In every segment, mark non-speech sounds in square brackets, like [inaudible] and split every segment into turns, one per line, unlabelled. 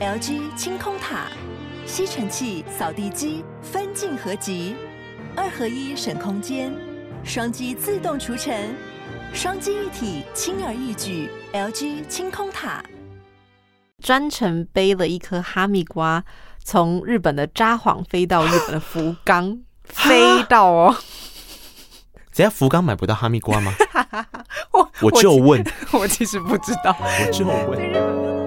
LG 清空塔，吸尘器、扫地机分镜合集，二合一省空间，双击自动除尘，双击一体轻而易举。LG 清空塔，
专程背了一颗哈密瓜，从日本的札幌飞到日本的福冈，[laughs] 飞到哦。[laughs]
等下福冈买不到哈密瓜吗？
我 [laughs]
我就问，
我其实不知道，
我就问。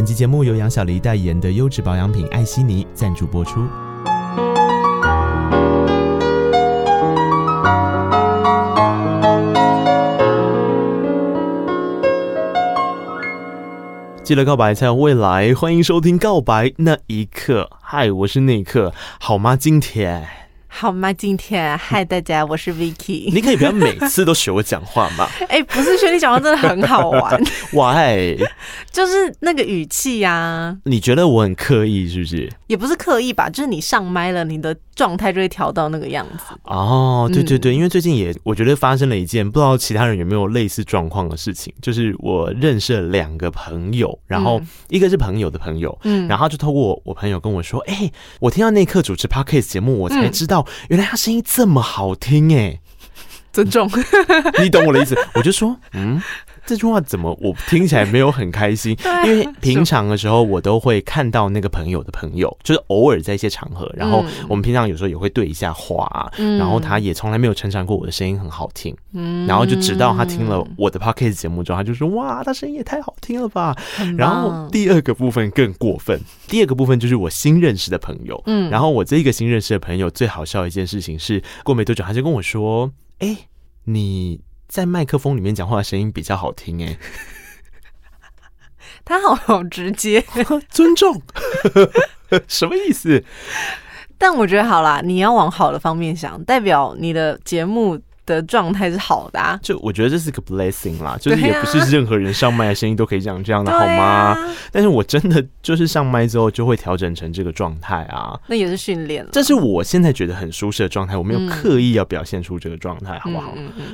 本期节目由杨小黎代言的优质保养品艾希妮赞助播出。记得告白才有未来，欢迎收听《告白那一刻》。嗨，我是那一刻，好吗？今天
好吗？今天嗨，大家，我是 Vicky。
你可以不要每次都学我讲话吗？[laughs]
哎、欸，不是学你讲话真的很好玩。[laughs]
Why？[laughs]
就是那个语气呀、啊。
你觉得我很刻意是不是？
也不是刻意吧，就是你上麦了，你的状态就会调到那个样子。
哦，对对对，因为最近也我觉得发生了一件不知道其他人有没有类似状况的事情，就是我认识了两个朋友，然后一个是朋友的朋友，嗯，然后就透过我我朋友跟我说，哎、欸，我听到内克主持 Podcast 节目，我才知道原来他声音这么好听，哎，
尊重，[laughs]
你懂我的意思？我就说，嗯。这句话怎么我听起来没有很开心？因为平常的时候我都会看到那个朋友的朋友，就是偶尔在一些场合，然后我们平常有时候也会对一下话，然后他也从来没有称赞过我的声音很好听，然后就直到他听了我的 podcast 节目之后，他就说哇，他声音也太好听了吧。然后第二个部分更过分，第二个部分就是我新认识的朋友，嗯，然后我这一个新认识的朋友最好笑的一件事情是，过没多久他就跟我说，哎，你。在麦克风里面讲话的声音比较好听哎，[laughs]
他好好直接，[laughs]
尊重，[laughs] 什么意思？
但我觉得好啦，你要往好的方面想，代表你的节目的状态是好的啊，
就我觉得这是个 blessing 啦，就是也不是任何人上麦的声音都可以讲这样的好吗？但是我真的就是上麦之后就会调整成这个状态啊，
那也是训练了，
这是我现在觉得很舒适的状态，我没有刻意要表现出这个状态，好不好？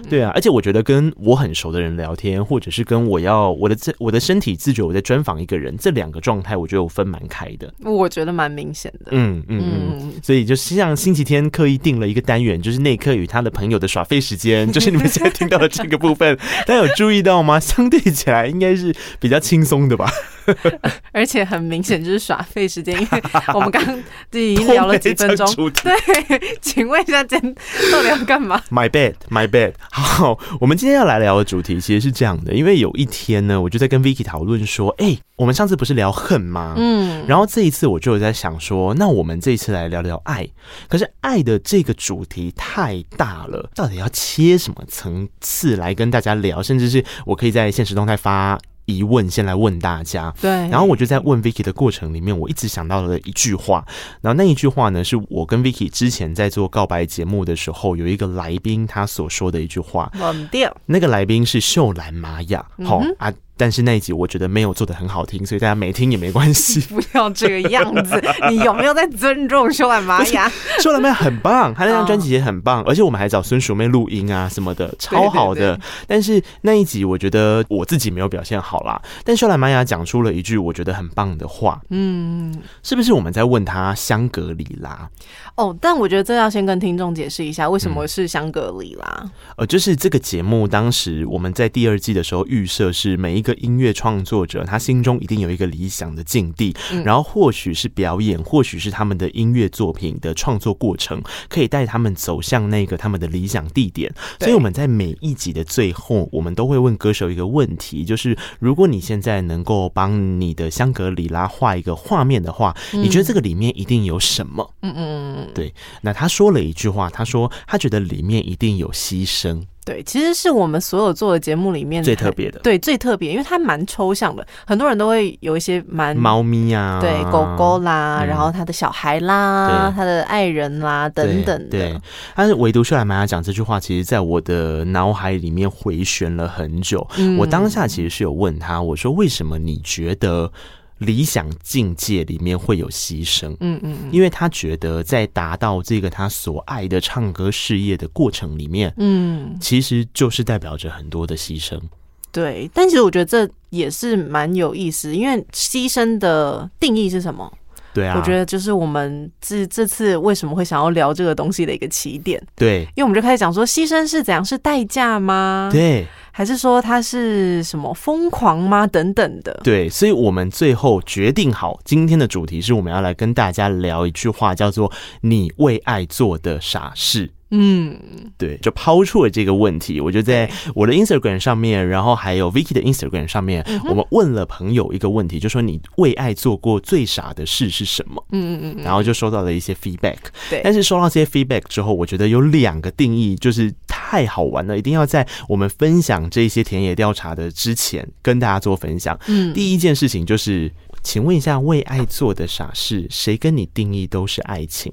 对啊，而且我觉得跟我很熟的人聊天，或者是跟我要我的这我的身体自觉我在专访一个人，这两个状态我觉得我分蛮开的，
我觉得蛮明显的，
嗯嗯嗯，所以就是像星期天刻意定了一个单元，就是内克与他的朋友的耍废时间就是你们现在听到的这个部分，[laughs] 大家有注意到吗？相对起来应该是比较轻松的吧，[laughs]
而且很明显就是耍费时间，因为 [laughs] 我们刚刚已经聊了几分钟。对，[laughs] 请问一下，今天到底要干嘛
？My bad, my bad。好，我们今天要来聊的主题其实是这样的，因为有一天呢，我就在跟 Vicky 讨论说，哎、欸，我们上次不是聊恨吗？嗯，然后这一次我就有在想说，那我们这一次来聊聊爱，可是爱的这个主题太大了，到底要切？什么层次来跟大家聊，甚至是我可以在现实动态发疑问，先来问大家。
对，
然后我就在问 Vicky 的过程里面，我一直想到了一句话，然后那一句话呢，是我跟 Vicky 之前在做告白节目的时候，有一个来宾他所说的一句话。
忘掉。
那个来宾是秀兰玛雅。好、嗯、啊。但是那一集我觉得没有做的很好听，所以大家没听也没关系。[laughs]
不要这个样子，[laughs] 你有没有在尊重秀兰玛雅？
秀兰玛雅很棒，她那张专辑也很棒，而且我们还找孙淑妹录音啊什么的，超好的。但是那一集我觉得我自己没有表现好啦。但秀兰玛雅讲出了一句我觉得很棒的话，嗯，是不是我们在问他香格里拉？
哦，但我觉得这要先跟听众解释一下，为什么是香格里拉？嗯、
呃，就是这个节目当时我们在第二季的时候预设是每一个音乐创作者他心中一定有一个理想的境地，嗯、然后或许是表演，或许是他们的音乐作品的创作过程，可以带他们走向那个他们的理想地点。所以我们在每一集的最后，我们都会问歌手一个问题，就是如果你现在能够帮你的香格里拉画一个画面的话，嗯、你觉得这个里面一定有什么？嗯嗯。对，那他说了一句话，他说他觉得里面一定有牺牲。
对，其实是我们所有做的节目里面
最特别的。
对，最特别，因为它蛮抽象的，很多人都会有一些蛮
猫咪啊，
对，狗狗啦，嗯、然后他的小孩啦，他的爱人啦等等的。
对，但是唯独秀兰玛雅讲这句话，其实在我的脑海里面回旋了很久。嗯、我当下其实是有问他，我说为什么你觉得？理想境界里面会有牺牲，
嗯嗯，
因为他觉得在达到这个他所爱的唱歌事业的过程里面，
嗯，
其实就是代表着很多的牺牲。
对，但其实我觉得这也是蛮有意思，因为牺牲的定义是什么？
对啊，
我觉得就是我们这这次为什么会想要聊这个东西的一个起点。
对，
因为我们就开始讲说，牺牲是怎样？是代价吗？
对。
还是说他是什么疯狂吗？等等的。
对，所以我们最后决定好，今天的主题是我们要来跟大家聊一句话，叫做“你为爱做的傻事”。
嗯，
对，就抛出了这个问题，我就在我的 Instagram 上面，然后还有 Vicky 的 Instagram 上面，我们问了朋友一个问题，就说你为爱做过最傻的事是什么？
嗯嗯嗯，
然后就收到了一些 feedback。
对，
但是收到这些 feedback 之后，我觉得有两个定义就是太好玩了，一定要在我们分享这些田野调查的之前跟大家做分享。
嗯，
第一件事情就是，请问一下，为爱做的傻事，谁跟你定义都是爱情？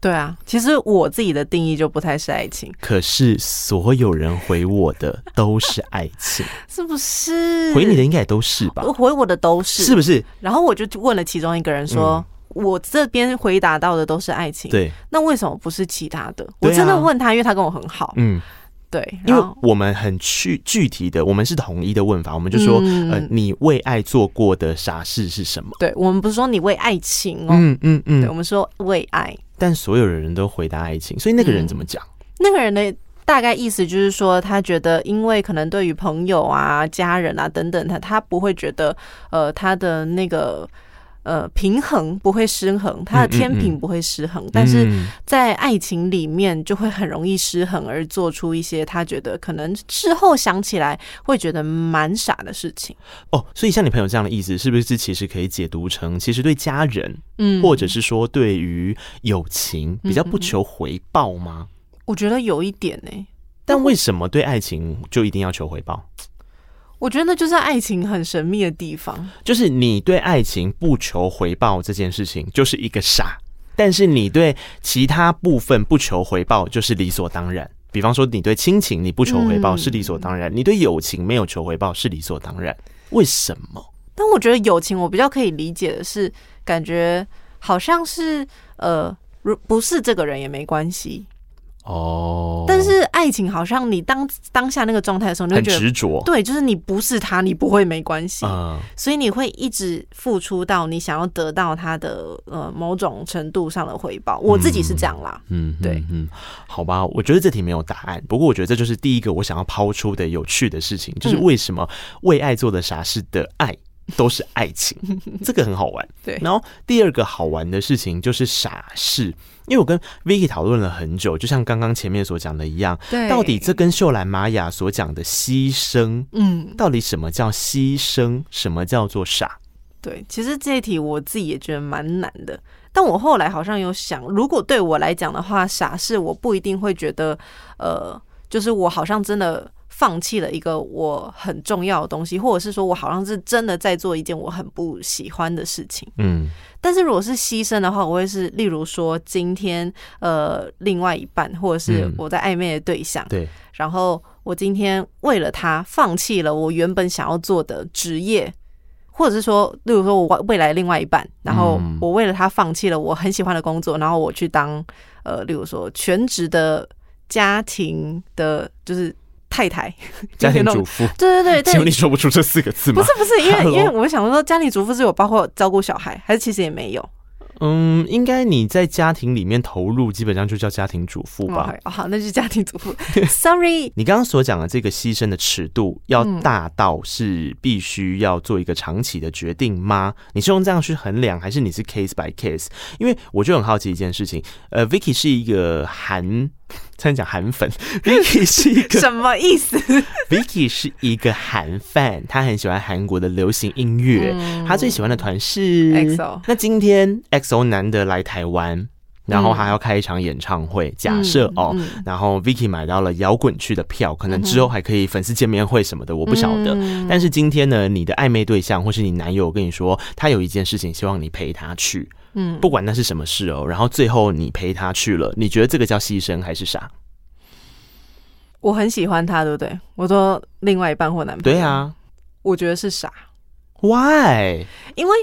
对啊，其实我自己的定义就不太是爱情，
可是所有人回我的都是爱情，[laughs]
是不是？
回你的应该也都是吧？
我回我的都是，
是不是？
然后我就问了其中一个人说，嗯、我这边回答到的都是爱情，
对，
那为什么不是其他的？我真的问他，因为他跟我很好，
嗯。
对，
因为我们很具具体的，我们是统一的问法，我们就说，嗯、呃，你为爱做过的傻事是什么？
对，我们不是说你为爱情哦，
嗯嗯嗯，
对，我们说为爱。
但所有的人都回答爱情，所以那个人怎么
讲？那个人的大概意思就是说，他觉得，因为可能对于朋友啊、家人啊等等，他他不会觉得，呃，他的那个。呃，平衡不会失衡，他的天平不会失衡，嗯嗯嗯，但是在爱情里面就会很容易失衡，而做出一些他觉得可能事后想起来会觉得蛮傻的事情。
哦，所以像你朋友这样的意思，是不是其实可以解读成，其实对家人，嗯，或者是说对于友情比较不求回报吗？
我觉得有一点呢、欸，
但为什么对爱情就一定要求回报？
我觉得那就是爱情很神秘的地方，
就是你对爱情不求回报这件事情就是一个傻，但是你对其他部分不求回报就是理所当然。比方说，你对亲情你不求回报是理所当然，你对友情没有求回报是理所当然。为什么？
但我觉得友情我比较可以理解的是，感觉好像是呃，如不是这个人也没关系。
哦，
但是爱情好像你当当下那个状态的时候，你会觉得
很执着。
对，就是你不是他，你不会没关系，
嗯，
所以你会一直付出到你想要得到他的呃某种程度上的回报。我自己是这样啦，
嗯，
对，
嗯，好吧，我觉得这题没有答案，不过我觉得这就是第一个我想要抛出的有趣的事情，就是为什么为爱做的傻事的爱都是爱情，[laughs] 这个很好玩。
对，
然后第二个好玩的事情就是傻事。因为我跟 Vicky 讨论了很久，就像刚刚前面所讲的一样，
对，
到底这跟秀兰玛雅所讲的牺牲，嗯，到底什么叫牺牲，什么叫做傻？
对，其实这一题我自己也觉得蛮难的，但我后来好像有想，如果对我来讲的话，傻事我不一定会觉得，呃，就是我好像真的。放弃了一个我很重要的东西，或者是说我好像是真的在做一件我很不喜欢的事情。
嗯，
但是如果是牺牲的话，我会是例如说今天呃另外一半，或者是我在暧昧的对象，
对，
然后我今天为了他放弃了我原本想要做的职业，或者是说例如说我未来另外一半，然后我为了他放弃了我很喜欢的工作，然后我去当呃例如说全职的家庭的，就是。太太，[laughs]
家庭主妇，
对对对，
请问你说不出这四个字吗？
不是不是，因为因为我想说，家庭主妇是有包括照顾小孩，还是其实也没有？
嗯，应该你在家庭里面投入，基本上就叫家庭主妇吧。
哦，好，那就是家庭主妇。[laughs] Sorry，
你刚刚所讲的这个牺牲的尺度要大到是必须要做一个长期的决定吗？你是用这样去衡量，还是你是 case by case？因为我就很好奇一件事情。呃，Vicky 是一个韩，才能讲韩粉。[laughs] [laughs] [laughs] Vicky 是一个
什么意思
？Vicky 是一个韩 fan，他很喜欢韩国的流行音乐，嗯、他最喜欢的团是
EXO。
那今天 EXO 难得来台湾，然后还要开一场演唱会。假设哦，嗯嗯、然后 Vicky 买到了摇滚区的票，可能之后还可以粉丝见面会什么的，我不晓得。嗯、但是今天呢，你的暧昧对象或是你男友跟你说，他有一件事情希望你陪他去。嗯，不管那是什么事哦，然后最后你陪他去了，你觉得这个叫牺牲还是傻？
我很喜欢他，对不对？我说另外一半或男朋友，
对啊，
我觉得是傻。
Why？
因为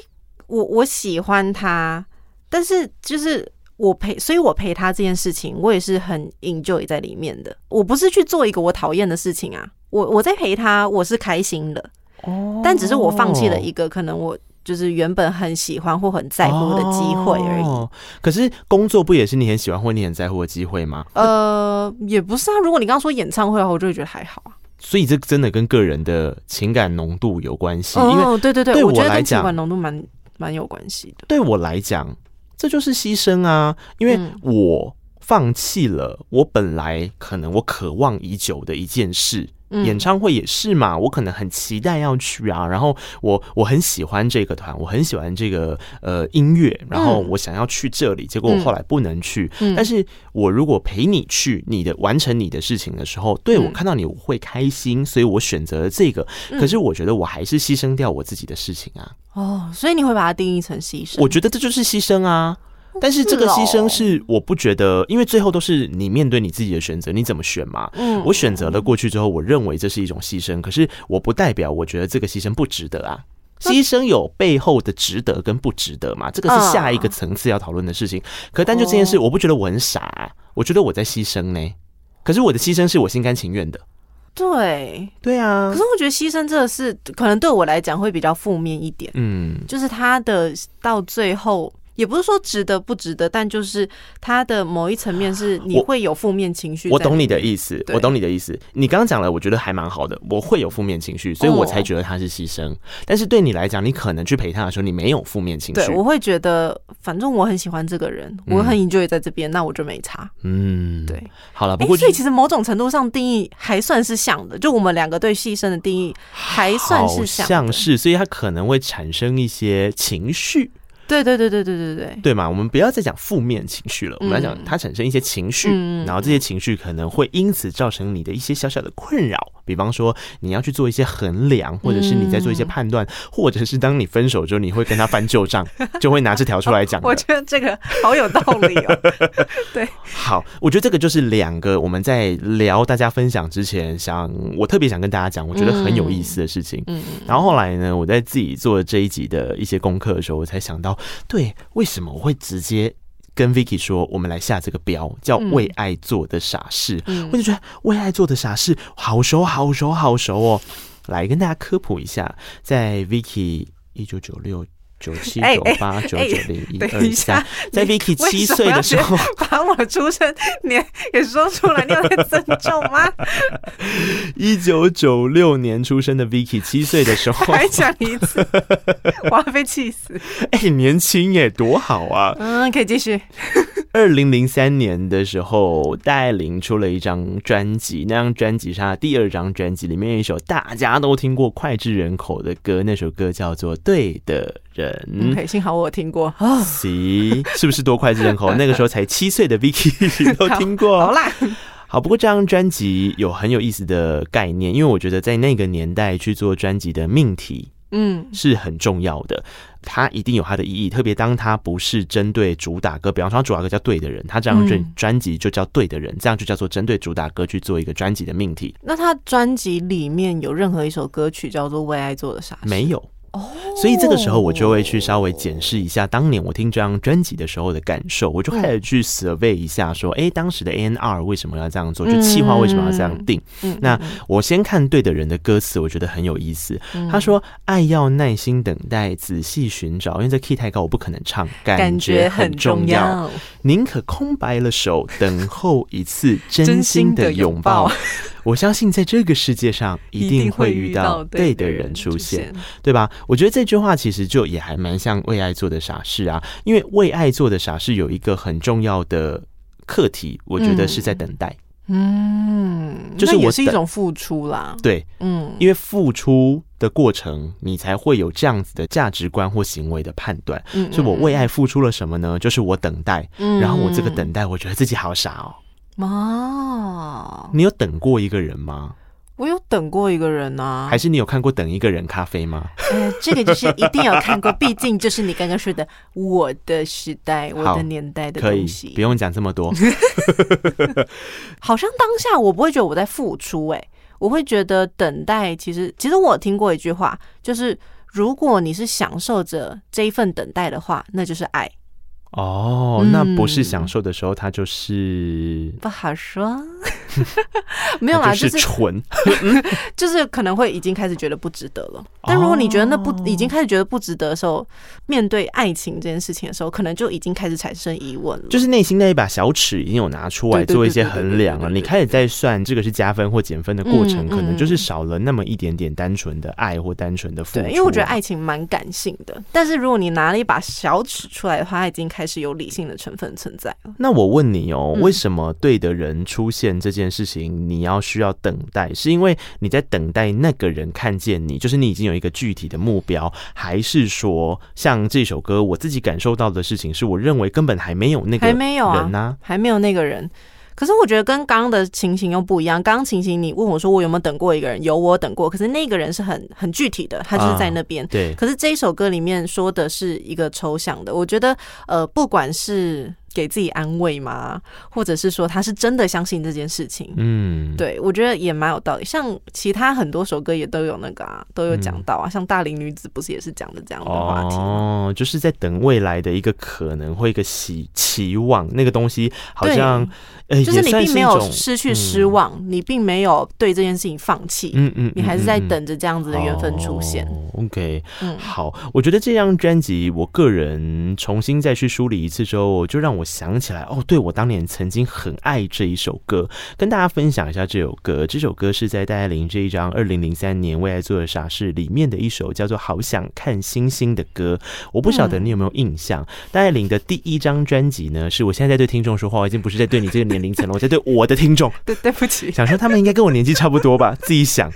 我我喜欢他，但是就是我陪，所以我陪他这件事情，我也是很 enjoy 在里面的。我不是去做一个我讨厌的事情啊，我我在陪他，我是开心的。哦，但只是我放弃了一个可能我就是原本很喜欢或很在乎的机会而已。
哦，可是工作不也是你很喜欢或你很在乎的机会吗？
呃，也不是啊。如果你刚刚说演唱会的话，我就会觉得还好啊。
所以这真的跟个人的情感浓度有关系，
哦、
因为
对对对，
对我来讲，
我觉得情感浓度蛮蛮有关系的。
对我来讲，这就是牺牲啊，因为我放弃了我本来可能我渴望已久的一件事。演唱会也是嘛，我可能很期待要去啊，然后我我很喜欢这个团，我很喜欢这个呃音乐，然后我想要去这里，结果我后来不能去。但是我如果陪你去，你的完成你的事情的时候，对，我看到你我会开心，所以我选择了这个。可是我觉得我还是牺牲掉我自己的事情啊。
哦，所以你会把它定义成牺牲？
我觉得这就是牺牲啊。但是这个牺牲是我不觉得，因为最后都是你面对你自己的选择，你怎么选嘛？嗯，我选择了过去之后，我认为这是一种牺牲，可是我不代表我觉得这个牺牲不值得啊。牺牲有背后的值得跟不值得嘛？这个是下一个层次要讨论的事情。可单就这件事，我不觉得我很傻啊，我觉得我在牺牲呢。可是我的牺牲是我心甘情愿的。
对，
对啊。
可是我觉得牺牲这个事，可能对我来讲会比较负面一点。嗯，就是他的到最后。也不是说值得不值得，但就是他的某一层面是你会有负面情绪。
我懂你的意思，我懂你的意思。你刚刚讲了，我觉得还蛮好的。我会有负面情绪，所以我才觉得他是牺牲。但是对你来讲，你可能去陪他的时候，你没有负面情绪。
对，我会觉得反正我很喜欢这个人，我很 enjoy 在这边，那我就没差。嗯，对。
好了，不过
所以其实某种程度上定义还算是像的，就我们两个对牺牲的定义还算是
像是，所以他可能会产生一些情绪。
对对对对对对对，
对嘛？我们不要再讲负面情绪了，我们来讲它产生一些情绪，然后这些情绪可能会因此造成你的一些小小的困扰。比方说，你要去做一些衡量，或者是你在做一些判断，[laughs] 或者是当你分手之后，你会跟他翻旧账，[laughs] 就会拿这条出来讲。
我觉得这个好有道理哦。[laughs] 对，
好，我觉得这个就是两个我们在聊大家分享之前，想我特别想跟大家讲，我觉得很有意思的事情。嗯，然后后来呢，我在自己做这一集的一些功课的时候，我才想到。对，为什么我会直接跟 Vicky 说，我们来下这个标，叫“为爱做的傻事”？嗯，我就觉得“为爱做的傻事”好熟，好熟，好熟哦。来跟大家科普一下，在 Vicky 一九九六。九七九八九九零一二三，在 Vicky 七岁的时候，[laughs]
把我出生年也说出来，你有在尊重吗？[laughs]
一九九六年出生的 Vicky 七岁的时候，[laughs]
还讲一次，我要被气死！
哎、欸，年轻耶，多好啊！
嗯，可以继续。
二零零三年的时候，戴爱玲出了一张专辑，那张专辑是她的第二张专辑，里面有一首大家都听过脍炙人口的歌，那首歌叫做《对的人》。
嗯，幸好我有听过啊，[laughs]
行，是不是多脍炙人口？那个时候才七岁的 Vicky [laughs] 都听过。
好，好啦，
好，不过这张专辑有很有意思的概念，因为我觉得在那个年代去做专辑的命题，嗯，是很重要的。它一定有它的意义，特别当它不是针对主打歌，比方说他主打歌叫《对的人》，他这张专专辑就叫《对的人》，这样就叫做针对主打歌去做一个专辑的命题。
那他专辑里面有任何一首歌曲叫做《为爱做的傻事》？
没有。所以这个时候我就会去稍微检视一下当年我听这张专辑的时候的感受，我就开始去 survey 一下，说，哎，当时的 A N R 为什么要这样做？就企划为什么要这样定？那我先看对的人的歌词，我觉得很有意思。他说：“爱要耐心等待，仔细寻找，因为这 key 太高，我不可能唱。感觉很重要，宁可空白了手，等候一次 [laughs] 真心的拥抱。”我相信在这个世界上一定会遇到对的人出现，对吧？我觉得这句话其实就也还蛮像为爱做的傻事啊，因为为爱做的傻事有一个很重要的课题，我觉得是在等待。
嗯，就是我是一种付出啦。
对，嗯，因为付出的过程，你才会有这样子的价值观或行为的判断。嗯，所以我为爱付出了什么呢？就是我等待，然后我这个等待，我觉得自己好傻哦。哦，你有等过一个人吗？
我有等过一个人啊。
还是你有看过《等一个人咖啡》吗？
呃，这个就是一定有看过，毕竟就是你刚刚说的我的时代、我的年代的东西。
不用讲这么多。[laughs]
好像当下我不会觉得我在付出，哎，我会觉得等待。其实，其实我有听过一句话，就是如果你是享受着这一份等待的话，那就是爱。
哦，那不是享受的时候，他就是、
嗯、不好说。[laughs] 没有啦，
就是纯，[laughs]
就是可能会已经开始觉得不值得了。但如果你觉得那不已经开始觉得不值得的时候，面对爱情这件事情的时候，可能就已经开始产生疑问了。
就是内心那一把小尺已经有拿出来做一些衡量了。你开始在算这个是加分或减分的过程，可能就是少了那么一点点单纯的爱或单纯的付出。
对，因为我觉得爱情蛮感性的，但是如果你拿了一把小尺出来的话，它已经开始有理性的成分存在了。
那我问你哦，为什么对的人出现这件？件事情你要需要等待，是因为你在等待那个人看见你，就是你已经有一个具体的目标，还是说像这首歌我自己感受到的事情，是我认为根本还没有那个人呢？还没有啊，
还没有那个人。可是我觉得跟刚刚的情形又不一样。刚刚情形你问我说我有没有等过一个人，有，我等过。可是那个人是很很具体的，他就是在那边。
对。
可是这一首歌里面说的是一个抽象的，我觉得呃，不管是。给自己安慰吗？或者是说他是真的相信这件事情？嗯，对，我觉得也蛮有道理。像其他很多首歌也都有那个啊，都有讲到啊。嗯、像大龄女子不是也是讲的这样的话题
哦，就是在等未来的一个可能或一个期期望，那个东西好像，呃，
就是你并没有失去失望，嗯、你并没有对这件事情放弃。嗯嗯，你还是在等着这样子的缘分出现。
哦、OK，嗯，好，我觉得这张专辑，我个人重新再去梳理一次之后，就让我。我想起来哦，对，我当年曾经很爱这一首歌，跟大家分享一下这首歌。这首歌是在戴爱玲这一张二零零三年《为爱做的傻事》里面的一首叫做《好想看星星》的歌。我不晓得你有没有印象？嗯、戴爱玲的第一张专辑呢，是我现在在对听众说话，我已经不是在对你这个年龄层了，我在对我的听众。[laughs]
对，对不起，
想说他们应该跟我年纪差不多吧？自己想。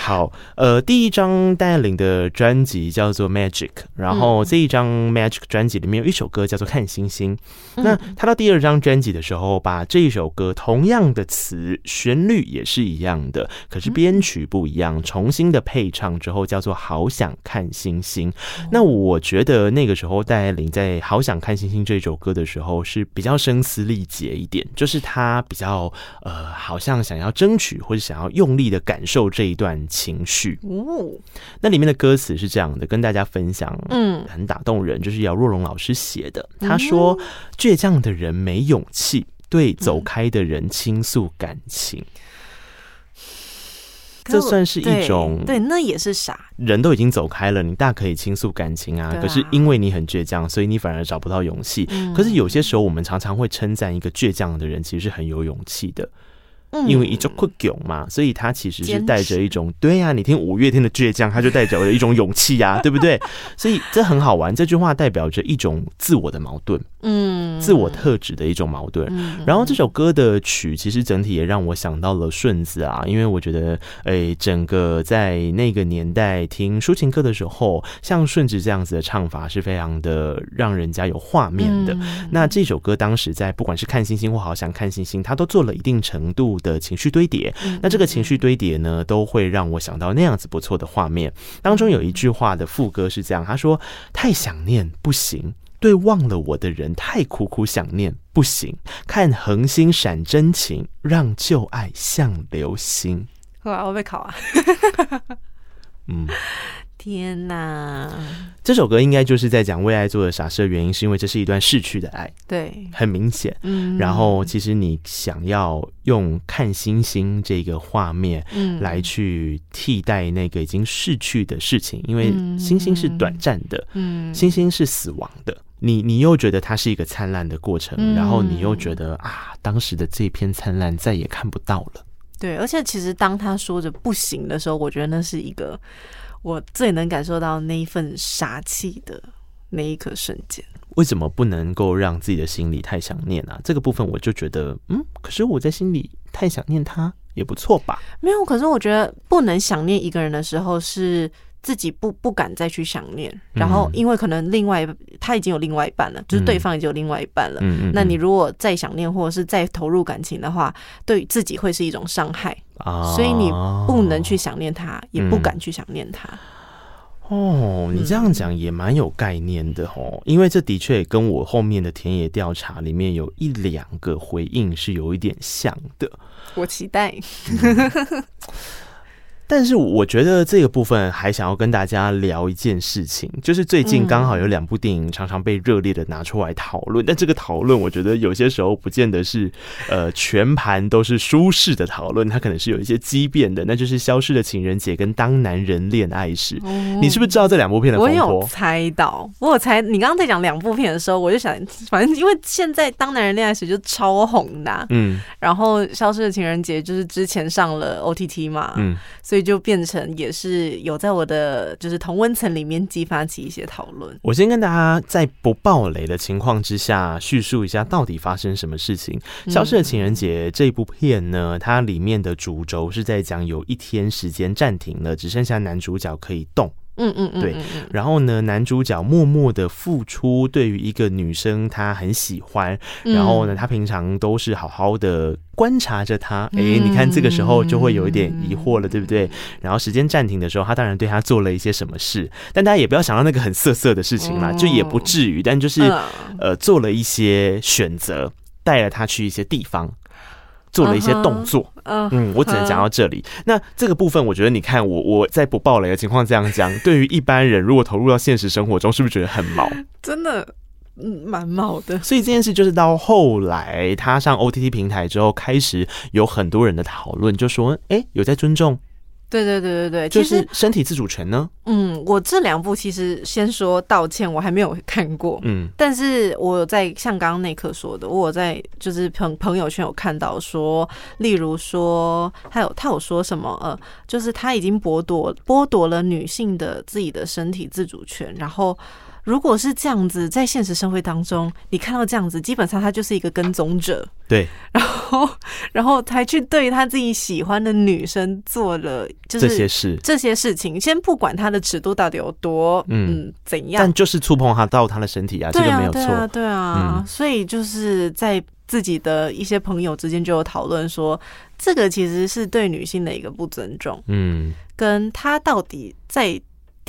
好，呃，第一张戴爱玲的专辑叫做《Magic》，然后这一张《Magic》专辑里面有一首歌叫做《看星星》。那他到第二张专辑的时候，把这一首歌同样的词、旋律也是一样的，可是编曲不一样，重新的配唱之后叫做《好想看星星》。那我觉得那个时候戴爱玲在《好想看星星》这首歌的时候是比较声嘶力竭一点，就是他比较呃，好像想要争取或者想要用力的感受这一段情绪。那里面的歌词是这样的，跟大家分享，嗯，很打动人，就是姚若龙老师写的。他说：“倔强的人没勇气对走开的人倾诉感情。”这算是一种
对，那也是傻。
人都已经走开了，你大可以倾诉感情啊。可是因为你很倔强，所以你反而找不到勇气。可是有些时候，我们常常会称赞一个倔强的人，其实是很有勇气的。因为一种倔强嘛，所以他其实是带着一种对呀、啊，你听五月天的倔强，他就代表着一种勇气呀、啊，[laughs] 对不对？所以这很好玩，这句话代表着一种自我的矛盾，嗯，自我特质的一种矛盾。然后这首歌的曲其实整体也让我想到了顺子啊，因为我觉得，诶，整个在那个年代听抒情歌的时候，像顺子这样子的唱法是非常的让人家有画面的。那这首歌当时在不管是看星星或好想看星星，他都做了一定程度的情绪堆叠，那这个情绪堆叠呢，都会让我想到那样子不错的画面。当中有一句话的副歌是这样，他说：“太想念不行，对忘了我的人太苦苦想念不行，看恒星闪真情，让旧爱像流星。”
哇，我被考啊！[laughs]
嗯。
天呐，
这首歌应该就是在讲为爱做的傻事的原因，是因为这是一段逝去的爱，
对，
很明显。嗯，然后其实你想要用看星星这个画面，嗯，来去替代那个已经逝去的事情，因为星星是短暂的，嗯，星星是死亡的。你你又觉得它是一个灿烂的过程，然后你又觉得啊，当时的这片灿烂再也看不到了。
对，而且其实当他说着不行的时候，我觉得那是一个。我最能感受到那一份傻气的那一刻瞬间。
为什么不能够让自己的心里太想念啊？这个部分我就觉得，嗯，可是我在心里太想念他也不错吧？
没有，可是我觉得不能想念一个人的时候是。自己不不敢再去想念，然后因为可能另外他已经有另外一半了，就是对方已经有另外一半了。嗯，那你如果再想念或者是再投入感情的话，对自己会是一种伤害。所以你不能去想念他，也不敢去想念他。
哦，你这样讲也蛮有概念的哦，因为这的确跟我后面的田野调查里面有一两个回应是有一点像的。
我期待。[laughs]
但是我觉得这个部分还想要跟大家聊一件事情，就是最近刚好有两部电影常常被热烈的拿出来讨论，但这个讨论我觉得有些时候不见得是呃全盘都是舒适的讨论，它可能是有一些畸变的，那就是《消失的情人节》跟《当男人恋爱时》。你是不是知道这两部片的？
我有猜到，我有猜。你刚刚在讲两部片的时候，我就想，反正因为现在《当男人恋爱时》就超红的，嗯，然后《消失的情人节》就是之前上了 OTT 嘛，嗯，所以就变成也是有在我的就是同温层里面激发起一些讨论。
我先跟大家在不爆雷的情况之下叙述一下到底发生什么事情。《消失的情人节》这部片呢，它里面的主轴是在讲有一天时间暂停了，只剩下男主角可以动。嗯嗯嗯，对。然后呢，男主角默默的付出，对于一个女生他很喜欢。然后呢，他平常都是好好的观察着她。哎，你看这个时候就会有一点疑惑了，对不对？然后时间暂停的时候，他当然对他做了一些什么事，但大家也不要想到那个很色色的事情啦，就也不至于。但就是呃，做了一些选择，带了他去一些地方。做了一些动作，uh huh. 嗯，我只能讲到这里。Uh. 那这个部分，我觉得你看我我在不暴雷的情况这样讲，对于一般人如果投入到现实生活中，是不是觉得很毛？[laughs]
真的，嗯，蛮毛的。
所以这件事就是到后来他上 OTT 平台之后，开始有很多人的讨论，就说，哎、欸，有在尊重。
对对对对对，
就是身体自主权呢。
嗯，我这两部其实先说道歉，我还没有看过。嗯，但是我在像刚刚那刻说的，我在就是朋朋友圈有看到说，例如说他有他有说什么呃，就是他已经剥夺剥夺了女性的自己的身体自主权，然后。如果是这样子，在现实社会当中，你看到这样子，基本上他就是一个跟踪者。
对，
然后，然后才去对他自己喜欢的女生做了就是
这些事，
这些事情，先不管他的尺度到底有多嗯，嗯怎样，
但就是触碰他到他的身体啊，这个没有错，
对啊，对啊，嗯，所以就是在自己的一些朋友之间就有讨论说，这个其实是对女性的一个不尊重，嗯，跟他到底在。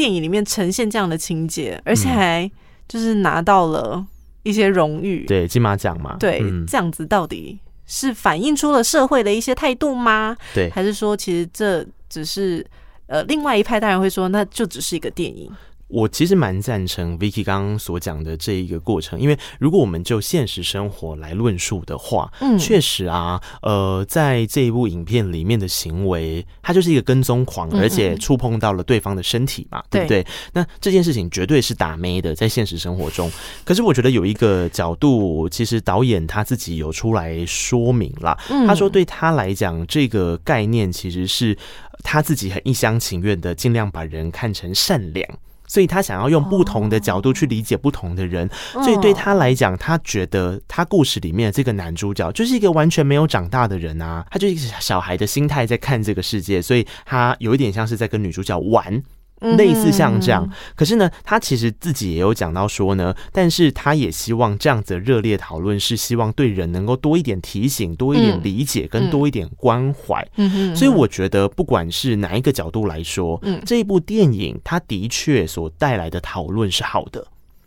电影里面呈现这样的情节，而且还就是拿到了一些荣誉，
对金马奖嘛？
对，
嗯、
这样子到底是反映出了社会的一些态度吗？
对，
还是说其实这只是呃，另外一派当然会说，那就只是一个电影。
我其实蛮赞成 Vicky 刚刚所讲的这一个过程，因为如果我们就现实生活来论述的话，嗯，确实啊，呃，在这一部影片里面的行为，他就是一个跟踪狂，而且触碰到了对方的身体嘛，嗯嗯对不对？那这件事情绝对是打妹的，在现实生活中。[laughs] 可是我觉得有一个角度，其实导演他自己有出来说明了，他说对他来讲，这个概念其实是他自己很一厢情愿的，尽量把人看成善良。所以他想要用不同的角度去理解不同的人，所以对他来讲，他觉得他故事里面的这个男主角就是一个完全没有长大的人啊，他就是一个小孩的心态在看这个世界，所以他有一点像是在跟女主角玩。类似像这样，可是呢，他其实自己也有讲到说呢，但是他也希望这样子热烈讨论是希望对人能够多一点提醒，多一点理解，跟多一点关怀。嗯，所以我觉得不管是哪一个角度来说，嗯，这一部电影它的确所带来的讨论是好的。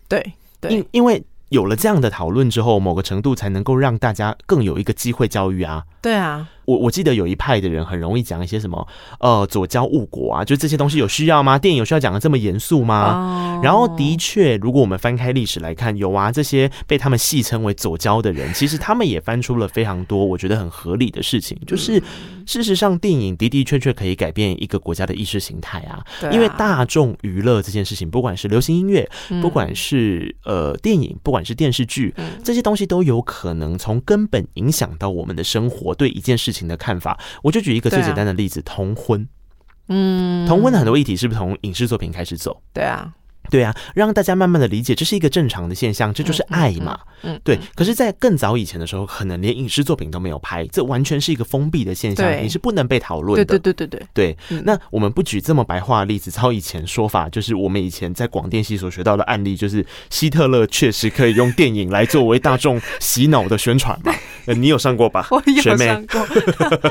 对，对，
因因为有了这样的讨论之后，某个程度才能够让大家更有一个机会教育啊。
对啊。
我我记得有一派的人很容易讲一些什么呃左交误国啊，就这些东西有需要吗？电影有需要讲的这么严肃吗？Oh. 然后的确，如果我们翻开历史来看，有啊，这些被他们戏称为左交的人，其实他们也翻出了非常多我觉得很合理的事情。就是事实上，电影的的确确可以改变一个国家的意识形态啊。因为大众娱乐这件事情，不管是流行音乐，不管是呃电影，不管是电视剧，这些东西都有可能从根本影响到我们的生活，对一件事情的看法，我就举一个最简单的例子：同婚。嗯，同婚的很多议题是不是从影视作品开始走？
对啊。
对啊，让大家慢慢的理解，这是一个正常的现象，这就是爱嘛。嗯，对。可是，在更早以前的时候，可能连影视作品都没有拍，这完全是一个封闭的现象，你是不能被讨论的。
对对对对对。
对，那我们不举这么白话的例子，超以前说法，就是我们以前在广电系所学到的案例，就是希特勒确实可以用电影来作为大众洗脑的宣传嘛。呃 [laughs] 你有上过吧？
我有上过。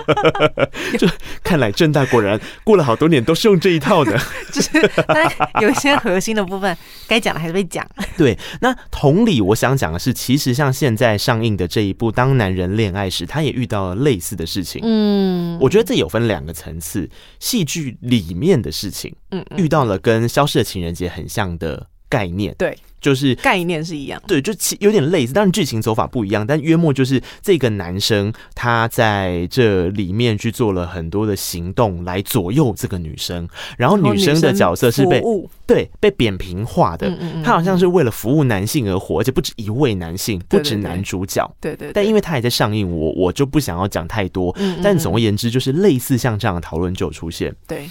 [laughs]
就看来正大果然过了好多年都是用这一套的，[laughs]
就是它有一些核心的。的部分该讲的还是被讲。[laughs]
对，那同理，我想讲的是，其实像现在上映的这一部《当男人恋爱时》，他也遇到了类似的事情。嗯，我觉得这有分两个层次，戏剧里面的事情，嗯，遇到了跟《消失的情人节》很像的概念。
对。
就是
概念是一样，
对，就其有点类似，当然剧情走法不一样，但约莫就是这个男生他在这里面去做了很多的行动来左右这个女生，然后女生的角色是被对被扁平化的，他好像是为了服务男性而活，而且不止一位男性，不止男主角，
对对。
但因为他还在上映，我我就不想要讲太多，但总而言之，就是类似像这样的讨论就出现，
对。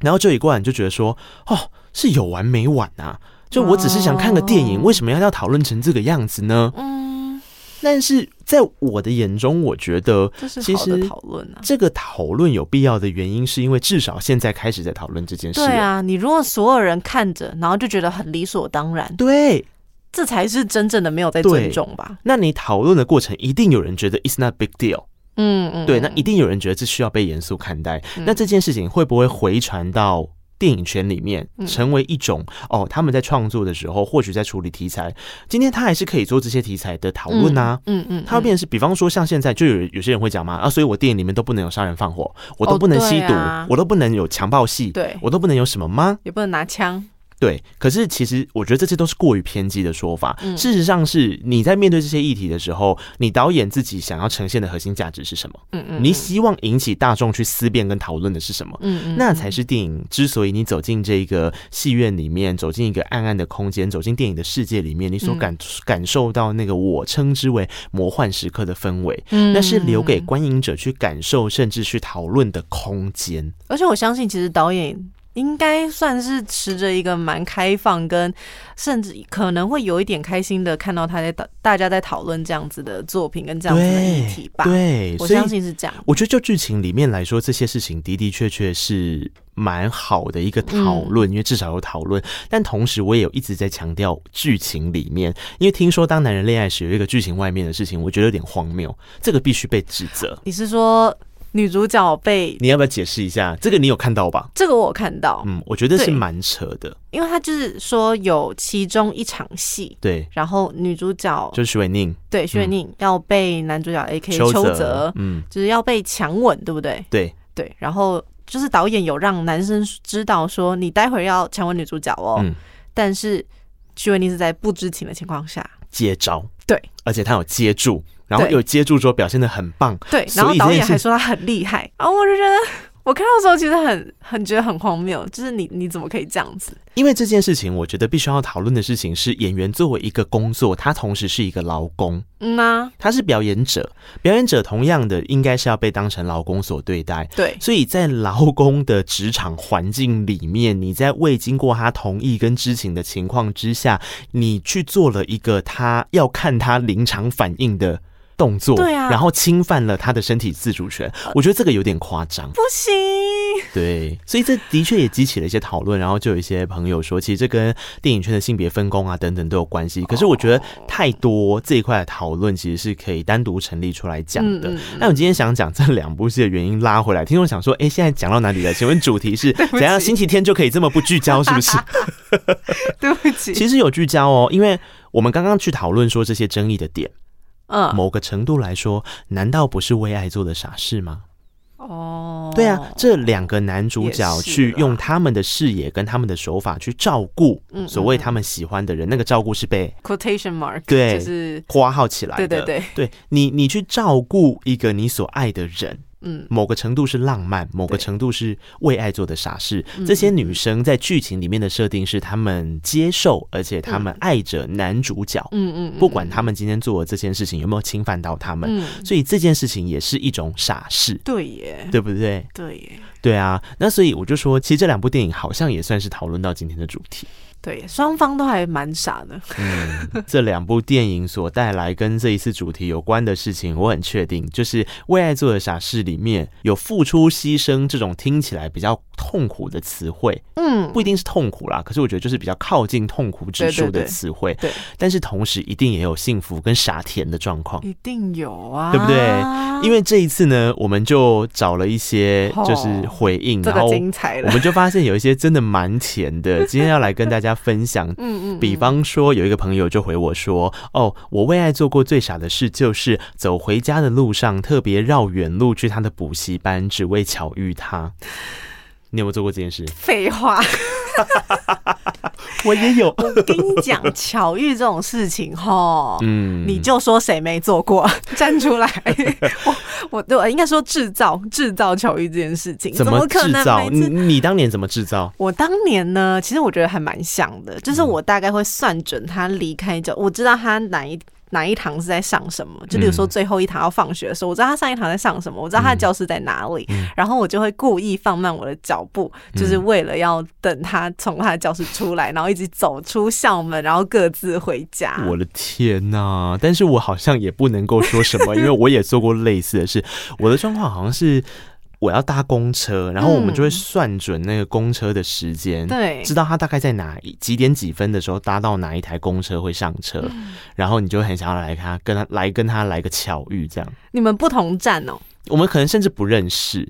然后这一贯就觉得说，哦，是有完没完啊？就我只是想看个电影，为什么要要讨论成这个样子呢？嗯，但是在我的眼中，我觉得其实讨论啊，这个讨论有必要的原因，是因为至少现在开始在讨论这件事。
对啊，你如果所有人看着，然后就觉得很理所当然，
对，
这才是真正的没有在尊重吧？
那你讨论的过程，一定有人觉得 it's not big deal，嗯嗯，对，那一定有人觉得这需要被严肃看待。那这件事情会不会回传到？电影圈里面成为一种哦，他们在创作的时候，或许在处理题材，今天他还是可以做这些题材的讨论啊。嗯嗯，他会变成是，比方说像现在就有有些人会讲嘛啊，所以我电影里面都不能有杀人放火，我都不能吸毒，我都不能有强暴戏，对，我都不能有什么吗？
也不能拿枪。
对，可是其实我觉得这些都是过于偏激的说法。嗯、事实上是你在面对这些议题的时候，你导演自己想要呈现的核心价值是什么？嗯嗯，你希望引起大众去思辨跟讨论的是什么？嗯嗯，那才是电影之所以你走进这个戏院里面，走进一个暗暗的空间，走进电影的世界里面，你所感感受到那个我称之为魔幻时刻的氛围，嗯，那是留给观影者去感受甚至去讨论的空间。
而且我相信，其实导演。应该算是持着一个蛮开放，跟甚至可能会有一点开心的看到他在大大家在讨论这样子的作品跟这样子的议题吧。
对，
我相信是这样。
我觉得就剧情里面来说，这些事情的的确确是蛮好的一个讨论，因为至少有讨论。但同时，我也有一直在强调剧情里面，因为听说当男人恋爱时有一个剧情外面的事情，我觉得有点荒谬，这个必须被指责。
你是说？女主角被
你要不要解释一下？这个你有看到吧？
这个我有看到，
嗯，我觉得是蛮扯的，
因为他就是说有其中一场戏，
对，
然后女主角
就是徐伟宁，对，
徐伟宁要被男主角 A.K. 邱泽，嗯，就是要被强吻，对不对？
对
对，然后就是导演有让男生知道说你待会儿要强吻女主角哦，嗯，但是徐伟宁是在不知情的情况下
接招，
对，
而且他有接住。然后有接住之后表现的很棒，
对，然后导演还说他很厉害，然后我就觉得。我看到的时候，其实很很觉得很荒谬，就是你你怎么可以这样子？
因为这件事情，我觉得必须要讨论的事情是，演员作为一个工作，他同时是一个劳工，嗯啊，他是表演者，表演者同样的应该是要被当成劳工所对待，
对。
所以在劳工的职场环境里面，你在未经过他同意跟知情的情况之下，你去做了一个他要看他临场反应的。动作，对啊，然后侵犯了他的身体自主权，我觉得这个有点夸张，
不行。
对，所以这的确也激起了一些讨论，然后就有一些朋友说，其实这跟电影圈的性别分工啊等等都有关系。可是我觉得太多这一块的讨论其实是可以单独成立出来讲的。那我今天想讲这两部戏的原因，拉回来，听众想说，哎，现在讲到哪里了？请问主题是 [laughs] 怎样？星期天就可以这么不聚焦，是不是？[laughs]
对不起，[laughs]
其实有聚焦哦，因为我们刚刚去讨论说这些争议的点。嗯，某个程度来说，难道不是为爱做的傻事吗？哦，对啊，这两个男主角去用他们的视野跟他们的手法去照顾所谓他们喜欢的人，那个照顾是被
quotation mark
对，
就是
括号起来的。
对对对，
对你，你去照顾一个你所爱的人。嗯，某个程度是浪漫，某个程度是为爱做的傻事。这些女生在剧情里面的设定是她们接受，而且她们爱着男主角。嗯嗯，不管他们今天做的这件事情有没有侵犯到他们，所以这件事情也是一种傻事。对耶，对不对？
对耶，
对啊。那所以我就说，其实这两部电影好像也算是讨论到今天的主题。
对，双方都还蛮傻的。
嗯，这两部电影所带来跟这一次主题有关的事情，我很确定，就是《为爱做的傻事》里面有付出牺牲这种听起来比较痛苦的词汇，
嗯，
不一定是痛苦啦，可是我觉得就是比较靠近痛苦指数的词汇，
对，
但是同时一定也有幸福跟傻甜的状况，
一定有啊，
对不对？因为这一次呢，我们就找了一些就是回应，然后我们就发现有一些真的蛮甜的，[laughs] 今天要来跟大家分享。嗯嗯，比方说有一个朋友就回我说：“哦，我为爱做过最傻的事，就是走回家的路上特别绕远路去他的补习班，只为巧遇他。”你有没有做过这件事？
废话，[laughs]
我也有。
我跟你讲，巧遇这种事情，吼，嗯，你就说谁没做过，[laughs] 站出来。[laughs] 我我对我应该说制造制造巧遇这件事情，
怎么制造？你你当年怎么制造？
我当年呢，其实我觉得还蛮像的，就是我大概会算准他离开就，我知道他哪一。哪一堂是在上什么？就比如说最后一堂要放学的时候，我知道他上一堂在上什么，我知道他的教室在哪里，然后我就会故意放慢我的脚步，就是为了要等他从他的教室出来，然后一直走出校门，然后各自回家。
我的天哪！但是我好像也不能够说什么，[laughs] 因为我也做过类似的事。我的状况好像是。我要搭公车，然后我们就会算准那个公车的时间，对，知道他大概在哪几点几分的时候搭到哪一台公车会上车，然后你就很想要来他跟他来跟他来个巧遇，这样。
你们不同站哦？
我们可能甚至不认识。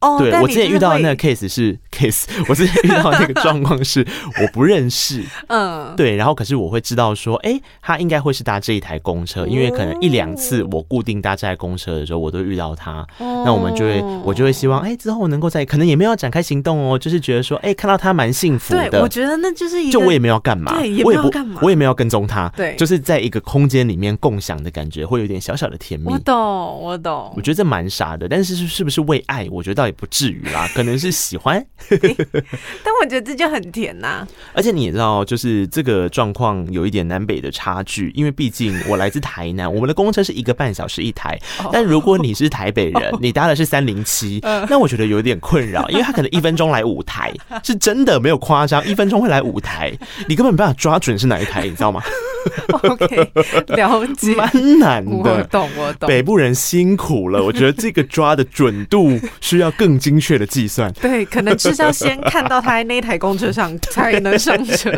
哦，对，我之前遇到的那个 case 是 case，[laughs] 我之前遇到的那个状况是 [laughs] 我不认识，嗯，对，然后可是我会知道说，哎，他应该会是搭这一台公车，因为可能一两次我固定搭这台公车的时候，我都遇到他，那我们就会，我就会希望，哎，之后能够在，可能也没有要展开行动哦，就是觉得说，哎，看到他蛮幸福的，
对，我觉得那就是一个，
就我也没有干嘛，
对，也没有干嘛，
我也没有跟踪他，对，就是在一个空间里面共享的感觉，会有点小小的甜蜜，
我懂，我懂，
我觉得这蛮傻的，但是是不是为爱？我觉得倒也不至于啦。可能是喜欢，[laughs]
但我觉得这就很甜呐、啊。
而且你也知道，就是这个状况有一点南北的差距，因为毕竟我来自台南，我们的公车是一个半小时一台。但如果你是台北人，[laughs] 你搭的是三零七，那我觉得有点困扰，因为他可能一分钟来五台，是真的没有夸张，一分钟会来五台，你根本没办法抓准是哪一台，你知道吗 [laughs]
OK，[laughs] 了解，
蛮难的。
我懂，我懂。
北部人辛苦了，我觉得这个抓的准度需要更精确的计算。
对，可能是要先看到他在那台公车上 [laughs] 才能上车。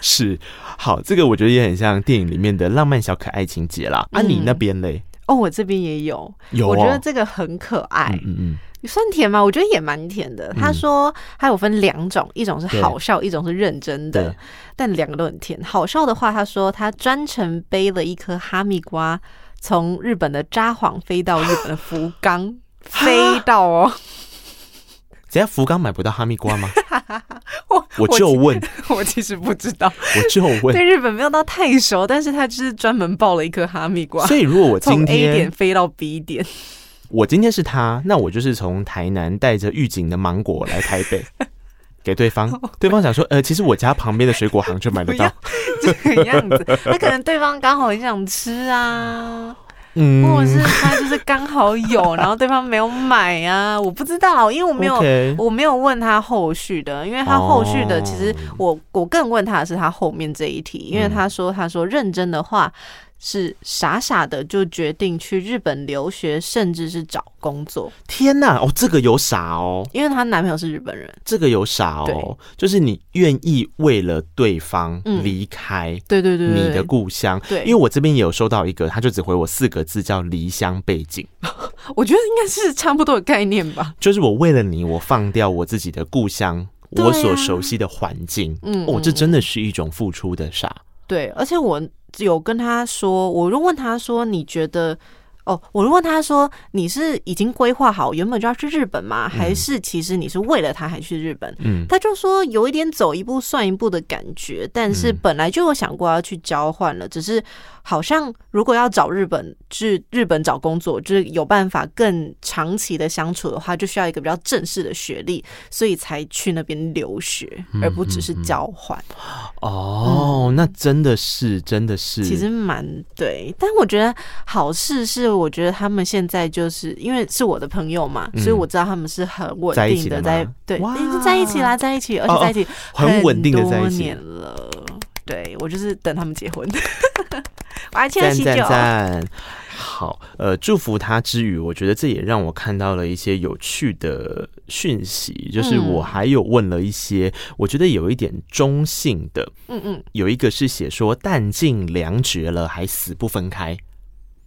是，好，这个我觉得也很像电影里面的浪漫小可爱情节啦。嗯、啊，你那边嘞？
哦，我这边也有，
有、哦，
我觉得这个很可爱。嗯嗯，算甜吗？我觉得也蛮甜的。他说还有分两种，一种是好笑，一种是认真的，但两个都很甜。好笑的话，他说他专程背了一颗哈密瓜，从日本的札幌飞到日本的福冈。[laughs] 飞到哦，
人家福冈买不到哈密瓜吗？[laughs] 我我就问，[laughs]
我其实不知道，
我就问，
对日本没有到太熟，但是他就是专门抱了一颗哈密瓜。
所以如果我今天从
A 点飞到 B 点，
我今天是他，那我就是从台南带着预警的芒果来台北 [laughs] 给对方。对方想说，呃，其实我家旁边的水果行就买得到，[laughs]
这个样子。那可能对方刚好很想吃啊。嗯，或者是他就是刚好有，然后对方没有买啊，我不知道，因为我没有，Okay. 我没有问他后续的，因为他后续的其实我我更问他的是他后面这一题，因为他说他说认真的话。是傻傻的就决定去日本留学，甚至是找工作。
天哪，哦，这个有傻哦，
因为她男朋友是日本人。
这个有傻哦，就是你愿意为了对方离开，对对对，你的故乡。对，因为我这边也有收到一个，他就只回我四个字，叫离乡背景。[laughs]
我觉得应该是差不多的概念吧。
就是我为了你，我放掉我自己的故乡，我所熟悉的环境。嗯，哦，这真的是一种付出的傻。
对，而且我。有跟他说，我就问他说：“你觉得？”哦，我就问他说：“你是已经规划好原本就要去日本吗？还是其实你是为了他还去日本？”嗯，他就说有一点走一步算一步的感觉，但是本来就有想过要去交换了，只是。好像如果要找日本去日本找工作，就是有办法更长期的相处的话，就需要一个比较正式的学历，所以才去那边留学，而不只是交换。
哦，那真的是，真的是，
其实蛮对。但我觉得好事是，我觉得他们现在就是因为是我的朋友嘛，所以我知道他们是很稳定的在对，已经在一起啦，在一起，而且在一起
很稳定的在一起
年了。对，我就是等他们结婚。我还欠了喜酒。
好，呃，祝福他之余，我觉得这也让我看到了一些有趣的讯息，就是我还有问了一些，我觉得有一点中性的，嗯嗯，有一个是写说弹尽粮绝了还死不分开。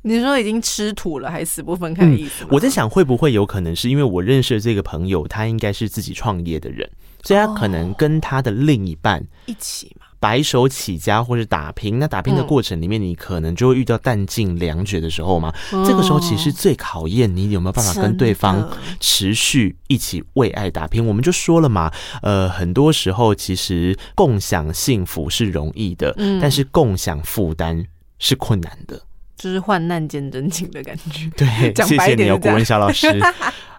你说已经吃土了还死不分开的意思、嗯？
我在想会不会有可能是因为我认识的这个朋友，他应该是自己创业的人，所以他可能跟他的另一半
一起嘛，
白手起家或是打拼。那打拼的过程里面，你可能就会遇到弹尽粮绝的时候嘛。嗯、这个时候其实最考验你有没有办法跟对方持续一起为爱打拼。我们就说了嘛，呃，很多时候其实共享幸福是容易的，嗯、但是共享负担是困难的。
就是患难见真情的感觉。[laughs]
对，谢谢你哦，国文小老师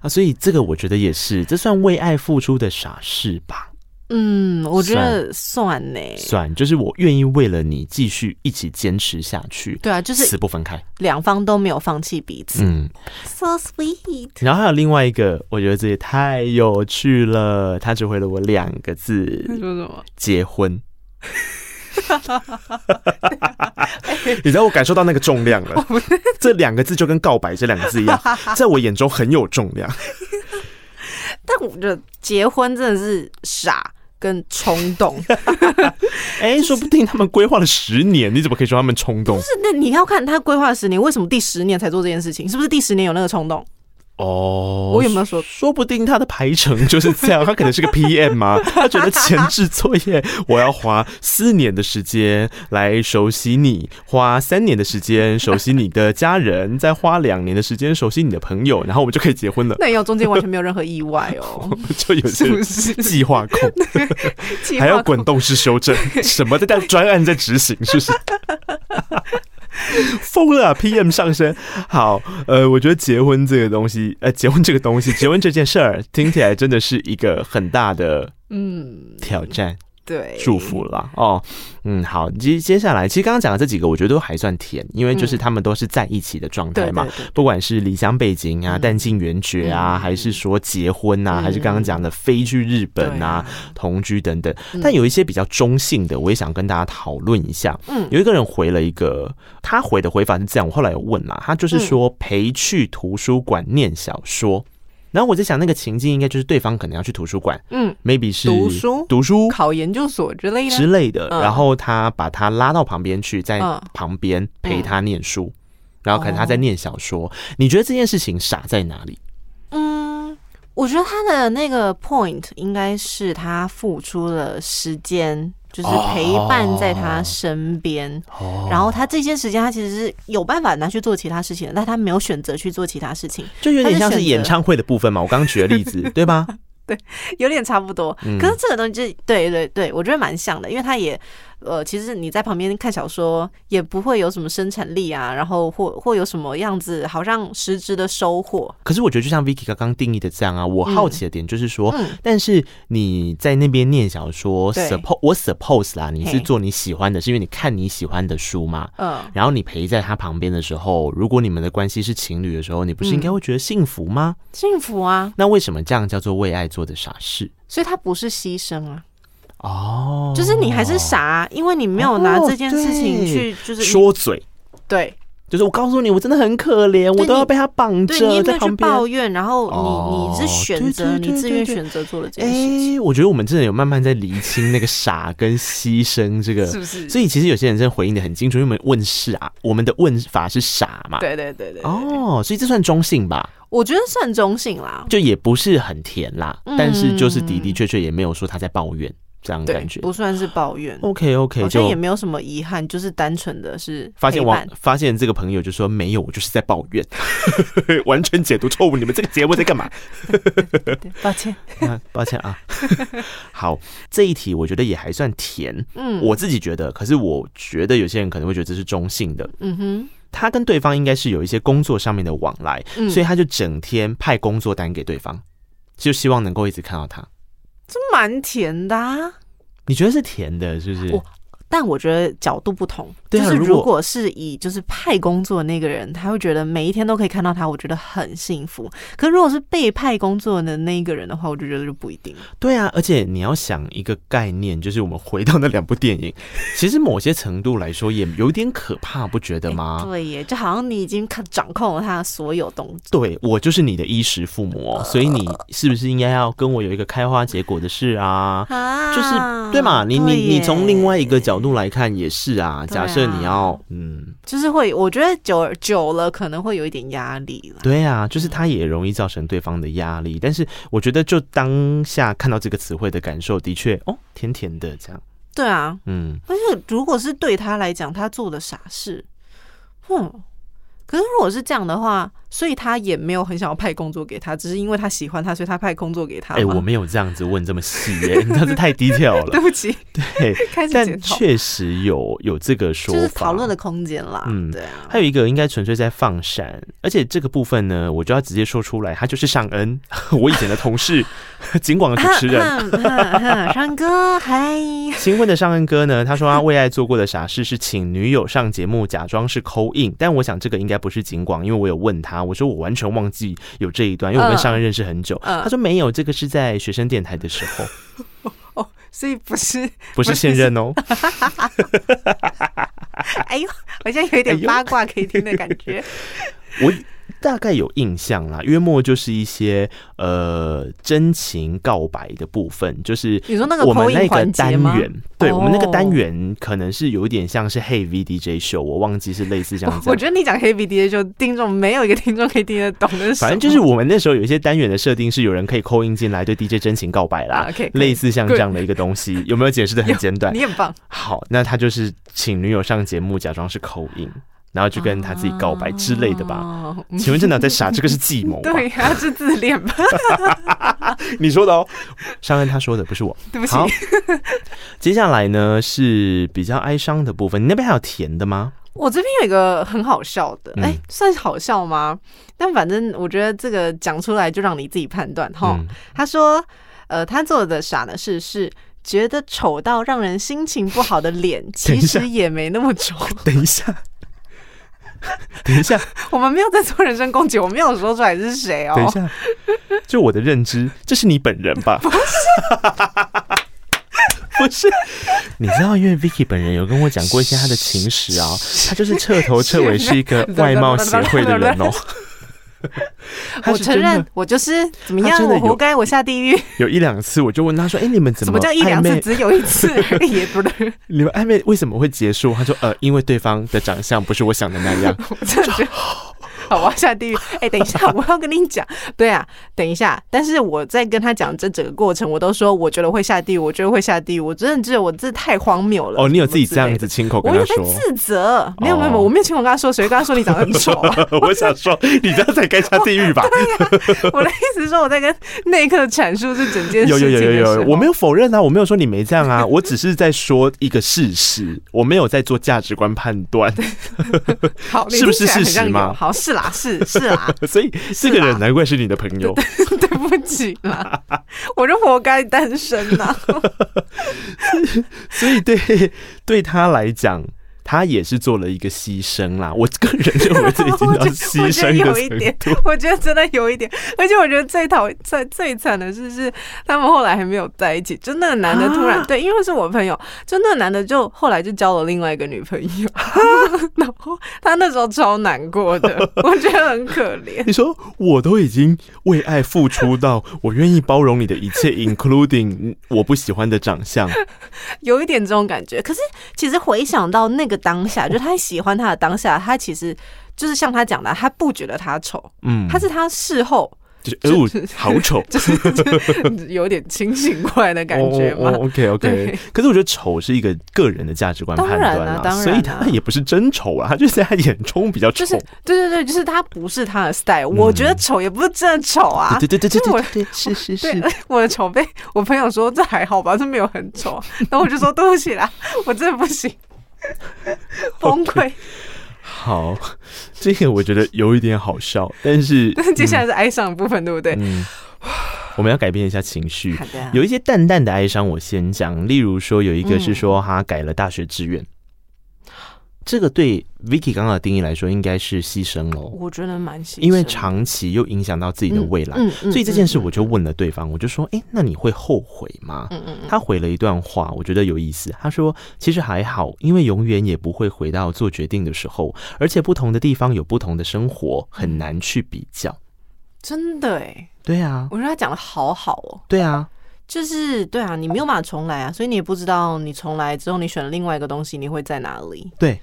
啊。所以这个我觉得也是，这算为爱付出的傻事吧？
嗯，我觉得算呢，
算，就是我愿意为了你继续一起坚持下去。
对啊，就是
死不分开，
两方都没有放弃彼此。
嗯
，so sweet。
然后还有另外一个，我觉得这也太有趣了。他只回了我两个字，
说什么？
结婚。[laughs] 你知道我感受到那个重量了，[laughs] 这两个字就跟告白这两个字一样，[laughs] 在我眼中很有重量。
但我觉得结婚真的是傻跟冲动。[laughs]
哎、欸，说不定他们规划了十年，你怎么可以说他们冲动？
不是，那你要看他规划了十年，为什么第十年才做这件事情？是不是第十年有那个冲动？
哦，
我有没有说？
说不定他的排程就是这样，[laughs] 他可能是个 PM 嘛，他觉得前置作业 [laughs] 我要花四年的时间来熟悉你，花三年的时间熟悉你的家人，再花两年的时间熟悉你的朋友，然后我们就可以结婚了。
那也有中间完全没有任何意外哦，[laughs]
就有些计划控，还要滚动式修正，什么在专案在执行，是不是？[laughs] 疯了啊！PM 上升，好，呃，我觉得结婚这个东西，呃，结婚这个东西，结婚这件事儿，听起来真的是一个很大的嗯挑战。对，祝福了哦，嗯，好，接接下来，其实刚刚讲的这几个，我觉得都还算甜，因为就是他们都是在一起的状态嘛，不管是离乡背景啊、弹尽援绝啊，还是说结婚啊，还是刚刚讲的飞去日本啊、同居等等，但有一些比较中性的，我也想跟大家讨论一下。嗯，有一个人回了一个，他回的回法是这样，我后来有问啦，他就是说陪去图书馆念小说。然后我在想，那个情境应该就是对方可能要去图书馆，嗯，maybe 是读书、读书、
考研究所之类的
之类的。然后他把他拉到旁边去，在旁边陪他念书，然后可能他在念小说。你觉得这件事情傻在哪里？
嗯，我觉得他的那个 point 应该是他付出了时间。就是陪伴在他身边，oh, 然后他这些时间他其实是有办法拿去做其他事情的，但他没有选择去做其他事情，
就有点像是演唱会的部分嘛。我刚刚举的例子，[laughs] 对吧？
对，有点差不多。可是这个东西就对对对，我觉得蛮像的，因为他也。呃，其实你在旁边看小说也不会有什么生产力啊，然后或或有什么样子，好像实质的收获。
可是我觉得就像 Vicky 刚刚定义的这样啊，我好奇的点就是说，嗯、但是你在那边念小说，suppose 我 suppose 啦，你是做你喜欢的，是因为你看你喜欢的书嘛？嗯。然后你陪在他旁边的时候，如果你们的关系是情侣的时候，你不是应该会觉得幸福吗？
幸福啊！
那为什么这样叫做为爱做的傻事？
所以它不是牺牲啊。
哦，
就是你还是傻，因为你没有拿这件事情去就是
说嘴，
对，
就是我告诉你，我真的很可怜，我都要被他绑着，
你没有去抱怨，然后你你是选择，你自愿选择做了这件事情。
哎，我觉得我们真的有慢慢在厘清那个傻跟牺牲这个，是不是？所以其实有些人真的回应的很清楚，因为我们问是啊，我们的问法是傻嘛，
对对对对。
哦，所以这算中性吧？
我觉得算中性啦，
就也不是很甜啦，但是就是的的确确也没有说他在抱怨。这样感觉
不算是抱怨
，OK OK，
好像也没有什么遗憾，就是单纯的是
发现我发现这个朋友就说没有，我就是在抱怨，[laughs] 完全解读错误。你们这个节目在干嘛？
抱歉，
抱歉啊。好，这一题我觉得也还算甜，嗯，我自己觉得，可是我觉得有些人可能会觉得这是中性的，嗯哼，他跟对方应该是有一些工作上面的往来，所以他就整天派工作单给对方，就希望能够一直看到他。
这蛮甜的啊，
你觉得是甜的，是不是？
但我觉得角度不同，
对啊、
就是如果是以就是派工作的那个人，他会觉得每一天都可以看到他，我觉得很幸福。可是如果是被派工作的那一个人的话，我就觉得就不一定。
对啊，而且你要想一个概念，就是我们回到那两部电影，[laughs] 其实某些程度来说也有点可怕，不觉得吗？
欸、对耶，就好像你已经掌控了他的所有动作。
对，我就是你的衣食父母，呃、所以你是不是应该要跟我有一个开花结果的事啊？啊就是对嘛？你你你从另外一个角度。度来看也是啊，假设你要、啊、嗯，
就是会，我觉得久久了可能会有一点压力了。
对啊，就是他也容易造成对方的压力。但是我觉得就当下看到这个词汇的感受，的确哦，甜甜的这样。
对啊，
嗯，
但是如果是对他来讲，他做的傻事，哼。可是如果是这样的话，所以他也没有很想要派工作给他，只是因为他喜欢他，所以他派工作给他。哎、
欸，我没有这样子问这么细耶、欸，[laughs] 你这是太低调了。[laughs]
对不起，
对，[laughs] 但确实有有这个说法，
就是讨论的空间啦。
嗯，
对啊。
还有一个应该纯粹在放闪，而且这个部分呢，我就要直接说出来，他就是尚恩，我以前的同事，警广的主持人。
尚恩哥，嗨。
新婚的尚恩哥呢，他说他为爱做过的傻事是请女友上节目假装是 call in，但我想这个应该。不是警广，因为我有问他，我说我完全忘记有这一段，因为我跟尚恩认识很久。Uh, uh, 他说没有，这个是在学生电台的时候。[laughs]
哦，所以不是
不是现任哦。[laughs]
哎呦，好像有一点八卦可以听的感觉。
哎、[laughs] 我。大概有印象啦，约莫就是一些呃真情告白的部分，就是
你说那个
我们那个单元，对、
哦、
我们那个单元可能是有一点像是 Hey VDJ Show，我忘记是类似这样子。[laughs]
我觉得你讲 Hey VDJ Show，听众没有一个听众可以听得懂的。
反正就是我们那时候有一些单元的设定是有人可以 call in 进来对 DJ 真情告白啦
，okay,
类似像这样的一个东西，有没有解释的很简短？
你很棒。
好，那他就是请女友上节目，假装是 call in。然后就跟他自己告白之类的吧？哦、请问这哪在傻？这个是计谋？[laughs]
对，他是自恋吧？[laughs]
你说的哦，上恩他说的不是我。
对不起。
接下来呢是比较哀伤的部分。你那边还有甜的吗？
我这边有一个很好笑的，哎、嗯，算好笑吗？但反正我觉得这个讲出来就让你自己判断哈。嗯、他说，呃，他做的傻的事是觉得丑到让人心情不好的脸，[laughs] 其实也没那么丑。
等一下。[laughs] 等一下，[laughs]
我们没有在做人身攻击，我没有说出来是谁哦。
等一下，就我的认知，这是你本人吧？[laughs]
不是，
不是。你知道，因为 Vicky 本人有跟我讲过一些他的情史啊，他就是彻头彻尾是一个外貌协会的人哦。[laughs]
我承认，我就是怎么样，我活该，我下地狱。[laughs]
有一两次，我就问他说：“哎、欸，你们怎么？”
什么叫一两次？只有一次，[laughs] 也不对。
你们暧昧为什么会结束？他说：“呃，因为对方的长相不是我想的那样。”
我真的觉得。好，我要下地狱。[laughs] 哎、欸，等一下，我要跟你讲。对啊，等一下。但是我在跟他讲这整个过程，我都说我觉得会下地狱，我觉得会下地狱。我真的觉得我这太荒谬了。
哦，你有自己这样子亲口跟他说？
我有在自责。没有没有没有，我没有亲口跟他说，谁跟他说你长得很丑、[laughs] 啊？
我想说，[laughs] 你这样才该下地狱吧？
对呀，我的意思是说，我在跟那一刻阐述这整件事情。有
有有有有，我没有否认啊，我没有说你没这样啊，我只是在说一个事实，我没有在做价值观判断。
好，
是不是事实吗？
好，是啦，是是啦。[laughs] [laughs]
所以这个人难怪是你的朋友。
对，[laughs] 对不起啦，我就活该单身呐。
所以对对他来讲。他也是做了一个牺牲啦，我个人认为这已经到 [laughs] 牺牲的程度。我觉得有一点，
我觉得真的有一点，而且我觉得最讨最最惨的是，是他们后来还没有在一起，就那个男的突然、啊、对，因为是我朋友，就那个男的就后来就交了另外一个女朋友，啊、[laughs] 然后他那时候超难过的，[laughs] 我觉得很可怜。
你说我都已经为爱付出到我愿意包容你的一切，including 我不喜欢的长相，
有一点这种感觉。可是其实回想到那个。当下就他喜欢他的当下，他其实就是像他讲的，他不觉得他丑，嗯，他是他事后
就是哦，好丑，[laughs]
就是有点清醒过来的感觉嘛。
OK OK，可是我觉得丑是一个个人的价值观判断啊，当然，所以他也不是真丑啊，他就是在他眼中比较丑。
就是对对对，就是他不是他的 style。我觉得丑也不是真的丑啊，
对对对对对，是是是，
我的丑被我朋友说这还好吧，这没有很丑，然后我就说对不起啦，我真的不行。[laughs] 崩溃。
好，这个我觉得有一点好笑，但是 [laughs]
但是接下来是哀伤的部分，嗯、对不对？
嗯，我们要改变一下情
绪。
有一些淡淡的哀伤，我先讲。例如说，有一个是说他改了大学志愿。嗯这个对 Vicky 刚刚的定义来说，应该是牺牲了。
我觉得蛮牺牲，
因为长期又影响到自己的未来，
嗯嗯、
所以这件事我就问了对方，嗯、我就说：“哎，那你会后悔吗？”嗯嗯、他回了一段话，我觉得有意思。他说：“其实还好，因为永远也不会回到做决定的时候，而且不同的地方有不同的生活，很难去比较。”
真的哎，
对啊，
我觉得他讲的好好哦。
对啊，
就是对啊，你没有办法重来啊，所以你也不知道你重来之后，你选了另外一个东西，你会在哪里？
对。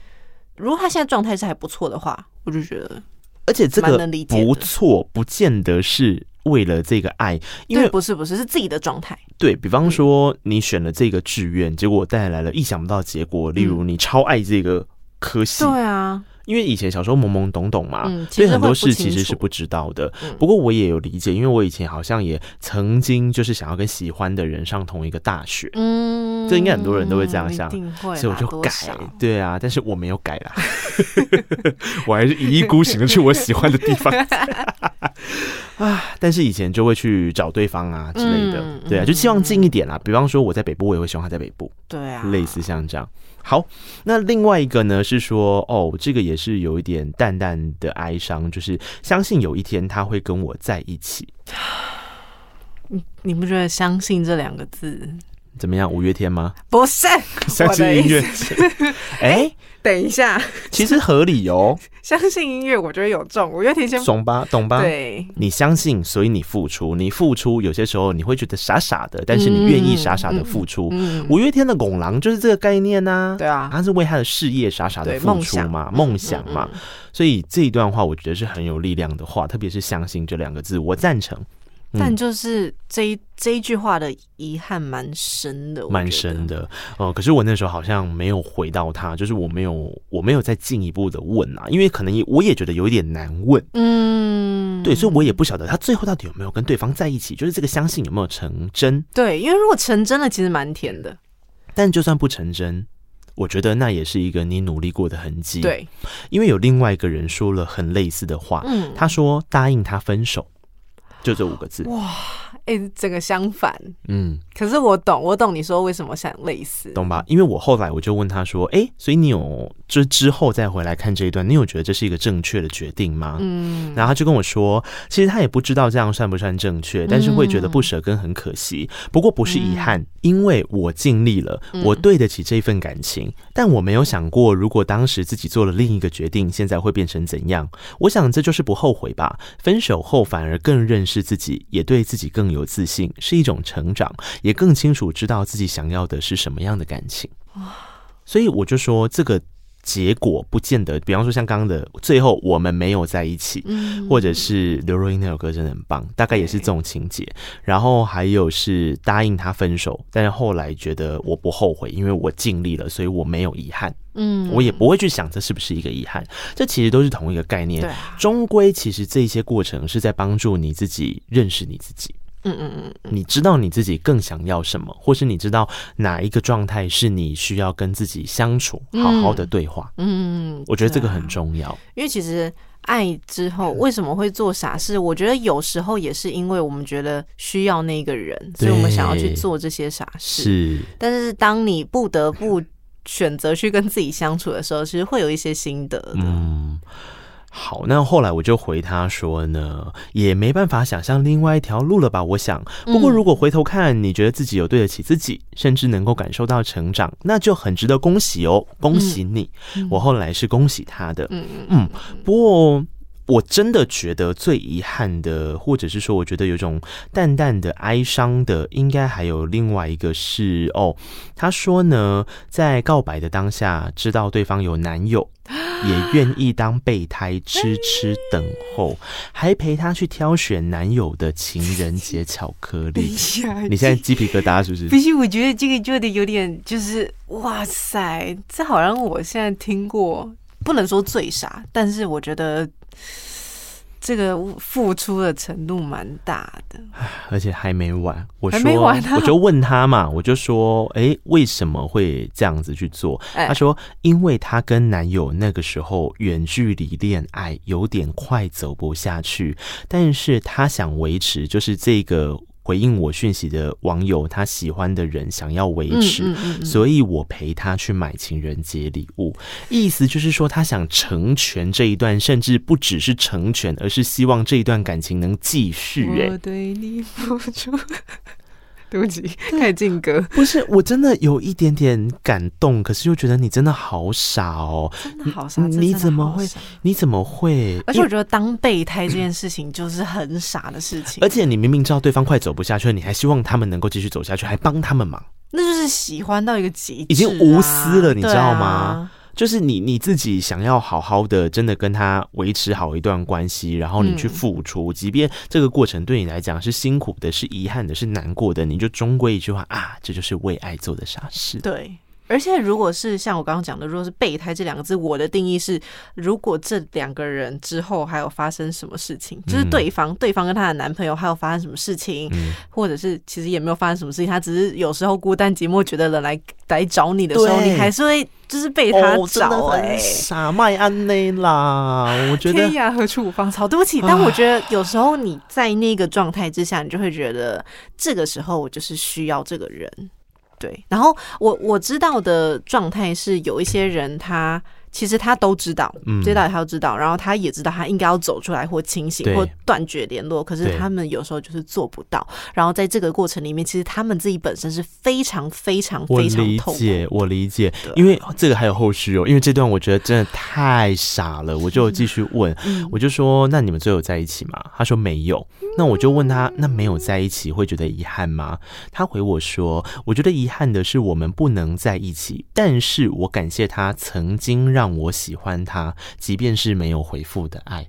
如果他现在状态是还不错的话，我就觉得，
而且这个不错，不见得是为了这个爱，因为
不是不是是自己的状态。
对，比方说，你选了这个志愿，结果带来了意想不到的结果，例如你超爱这个科系，
对啊。
因为以前小时候懵懵懂懂嘛，嗯、所以很多事其实是不知道的。嗯、不过我也有理解，因为我以前好像也曾经就是想要跟喜欢的人上同一个大学，嗯，这应该很多人都会这样想，所以我就改，对啊，但是我没有改啦，我还是一意孤行的去我喜欢的地方 [laughs] 啊。但是以前就会去找对方啊之类的，嗯、对啊，就希望近一点啦。比方说我在北部，我也会希望他在北部，
对啊，
类似像这样。好，那另外一个呢是说，哦，这个也是有一点淡淡的哀伤，就是相信有一天他会跟我在一起。
你你不觉得“相信”这两个字
怎么样？五月天吗？
不是，
相信音乐。[laughs] 哎、欸。
等一下，
其实合理哦。
相信音乐，我觉得有中。五月天先
懂吧，懂吧？
对，
你相信，所以你付出。你付出，有些时候你会觉得傻傻的，但是你愿意傻傻的付出。嗯，五月天的《拱廊》就是这个概念呐。对啊，他是为他的事业傻傻的付出嘛，梦想嘛。所以这一段话，我觉得是很有力量的话，特别是“相信”这两个字，我赞成。
但就是这一这一句话的遗憾蛮深的，
蛮深的哦、呃。可是我那时候好像没有回到他，就是我没有我没有再进一步的问啊，因为可能也我也觉得有一点难问。嗯，对，所以我也不晓得他最后到底有没有跟对方在一起，就是这个相信有没有成真？
对，因为如果成真了，其实蛮甜的。
但就算不成真，我觉得那也是一个你努力过的痕迹。
对，
因为有另外一个人说了很类似的话，嗯，他说答应他分手。就这五个字
哇，哎、欸，整个相反，
嗯，
可是我懂，我懂你说为什么想类似，
懂吧？因为我后来我就问他说，哎、欸，所以你有就之后再回来看这一段，你有觉得这是一个正确的决定吗？嗯，然后他就跟我说，其实他也不知道这样算不算正确，但是会觉得不舍跟很可惜，不过不是遗憾，嗯、因为我尽力了，我对得起这份感情，但我没有想过，如果当时自己做了另一个决定，现在会变成怎样？我想这就是不后悔吧。分手后反而更认识。是自己，也对自己更有自信，是一种成长，也更清楚知道自己想要的是什么样的感情。所以我就说，这个结果不见得，比方说像刚刚的最后我们没有在一起，或者是刘若英那首歌真的很棒，大概也是这种情节。然后还有是答应他分手，但是后来觉得我不后悔，因为我尽力了，所以我没有遗憾。嗯，我也不会去想这是不是一个遗憾，这其实都是同一个概念。对，终归其实这些过程是在帮助你自己认识你自己。嗯嗯嗯，你知道你自己更想要什么，或是你知道哪一个状态是你需要跟自己相处，好好的对话。嗯嗯，我觉得这个很重要，
因为其实爱之后为什么会做傻事？我觉得有时候也是因为我们觉得需要那个人，所以我们想要去做这些傻事。是，但是当你不得不选择去跟自己相处的时候，其实会有一些心得的。
嗯，好，那后来我就回他说呢，也没办法想象另外一条路了吧？我想，不过如果回头看，你觉得自己有对得起自己，甚至能够感受到成长，那就很值得恭喜哦，恭喜你！嗯，我后来是恭喜他的。嗯嗯，不过。我真的觉得最遗憾的，或者是说，我觉得有种淡淡的哀伤的，应该还有另外一个是哦。他说呢，在告白的当下，知道对方有男友，也愿意当备胎痴痴等候，还陪他去挑选男友的情人节巧克力。你现在鸡皮疙瘩是不是？[laughs]
不是，我觉得这个就得有点，就是哇塞，这好像我现在听过，不能说最傻，但是我觉得。这个付出的程度蛮大的，
而且还没完。我
说，
我就问他嘛，我就说，哎，为什么会这样子去做？他说，因为他跟男友那个时候远距离恋爱，有点快走不下去，但是他想维持，就是这个。回应我讯息的网友，他喜欢的人想要维持，
嗯嗯嗯嗯
所以我陪他去买情人节礼物。意思就是说，他想成全这一段，甚至不只是成全，而是希望这一段感情能继续。哎，
我对你付出。对不起，开始进歌。
不是，我真的有一点点感动，可是又觉得你真的好傻哦，
真的好傻。
你怎么会？你怎么会？
而且我觉得当备胎这件事情就是很傻的事情。[clears throat]
而且你明明知道对方快走不下去了，你还希望他们能够继续走下去，还帮他们忙，
那就是喜欢到一个极致，
已经无私了，你知道吗？
啊
就是你你自己想要好好的，真的跟他维持好一段关系，然后你去付出，即便这个过程对你来讲是辛苦的、是遗憾的、是难过的，你就终归一句话啊，这就是为爱做的傻事。
对。而且，如果是像我刚刚讲的，如果是备胎这两个字，我的定义是，如果这两个人之后还有发生什么事情，就是对方、嗯、对方跟他的男朋友还有发生什么事情，嗯、或者是其实也没有发生什么事情，他只是有时候孤单寂寞，觉得人来来找你的时候，你还是会就是被他找哎、欸，
傻麦安内啦，我觉得。
天涯何处无芳。草。对不起，但我觉得有时候你在那个状态之下，你就会觉得这个时候我就是需要这个人。对，然后我我知道的状态是有一些人他。其实他都知道，这道理他都知道，然后他也知道他应该要走出来或清醒或断绝联络，可是他们有时候就是做不到。然后在这个过程里面，其实他们自己本身是非常非常非常痛苦。我理
解，我理解，因为这个还有后续哦。因为这段我觉得真的太傻了，我就继续问，我就说：“那你们最后在一起吗？”他说：“没有。”那我就问他：“那没有在一起会觉得遗憾吗？”他回我说：“我觉得遗憾的是我们不能在一起，但是我感谢他曾经让。”我喜欢他，即便是没有回复的爱，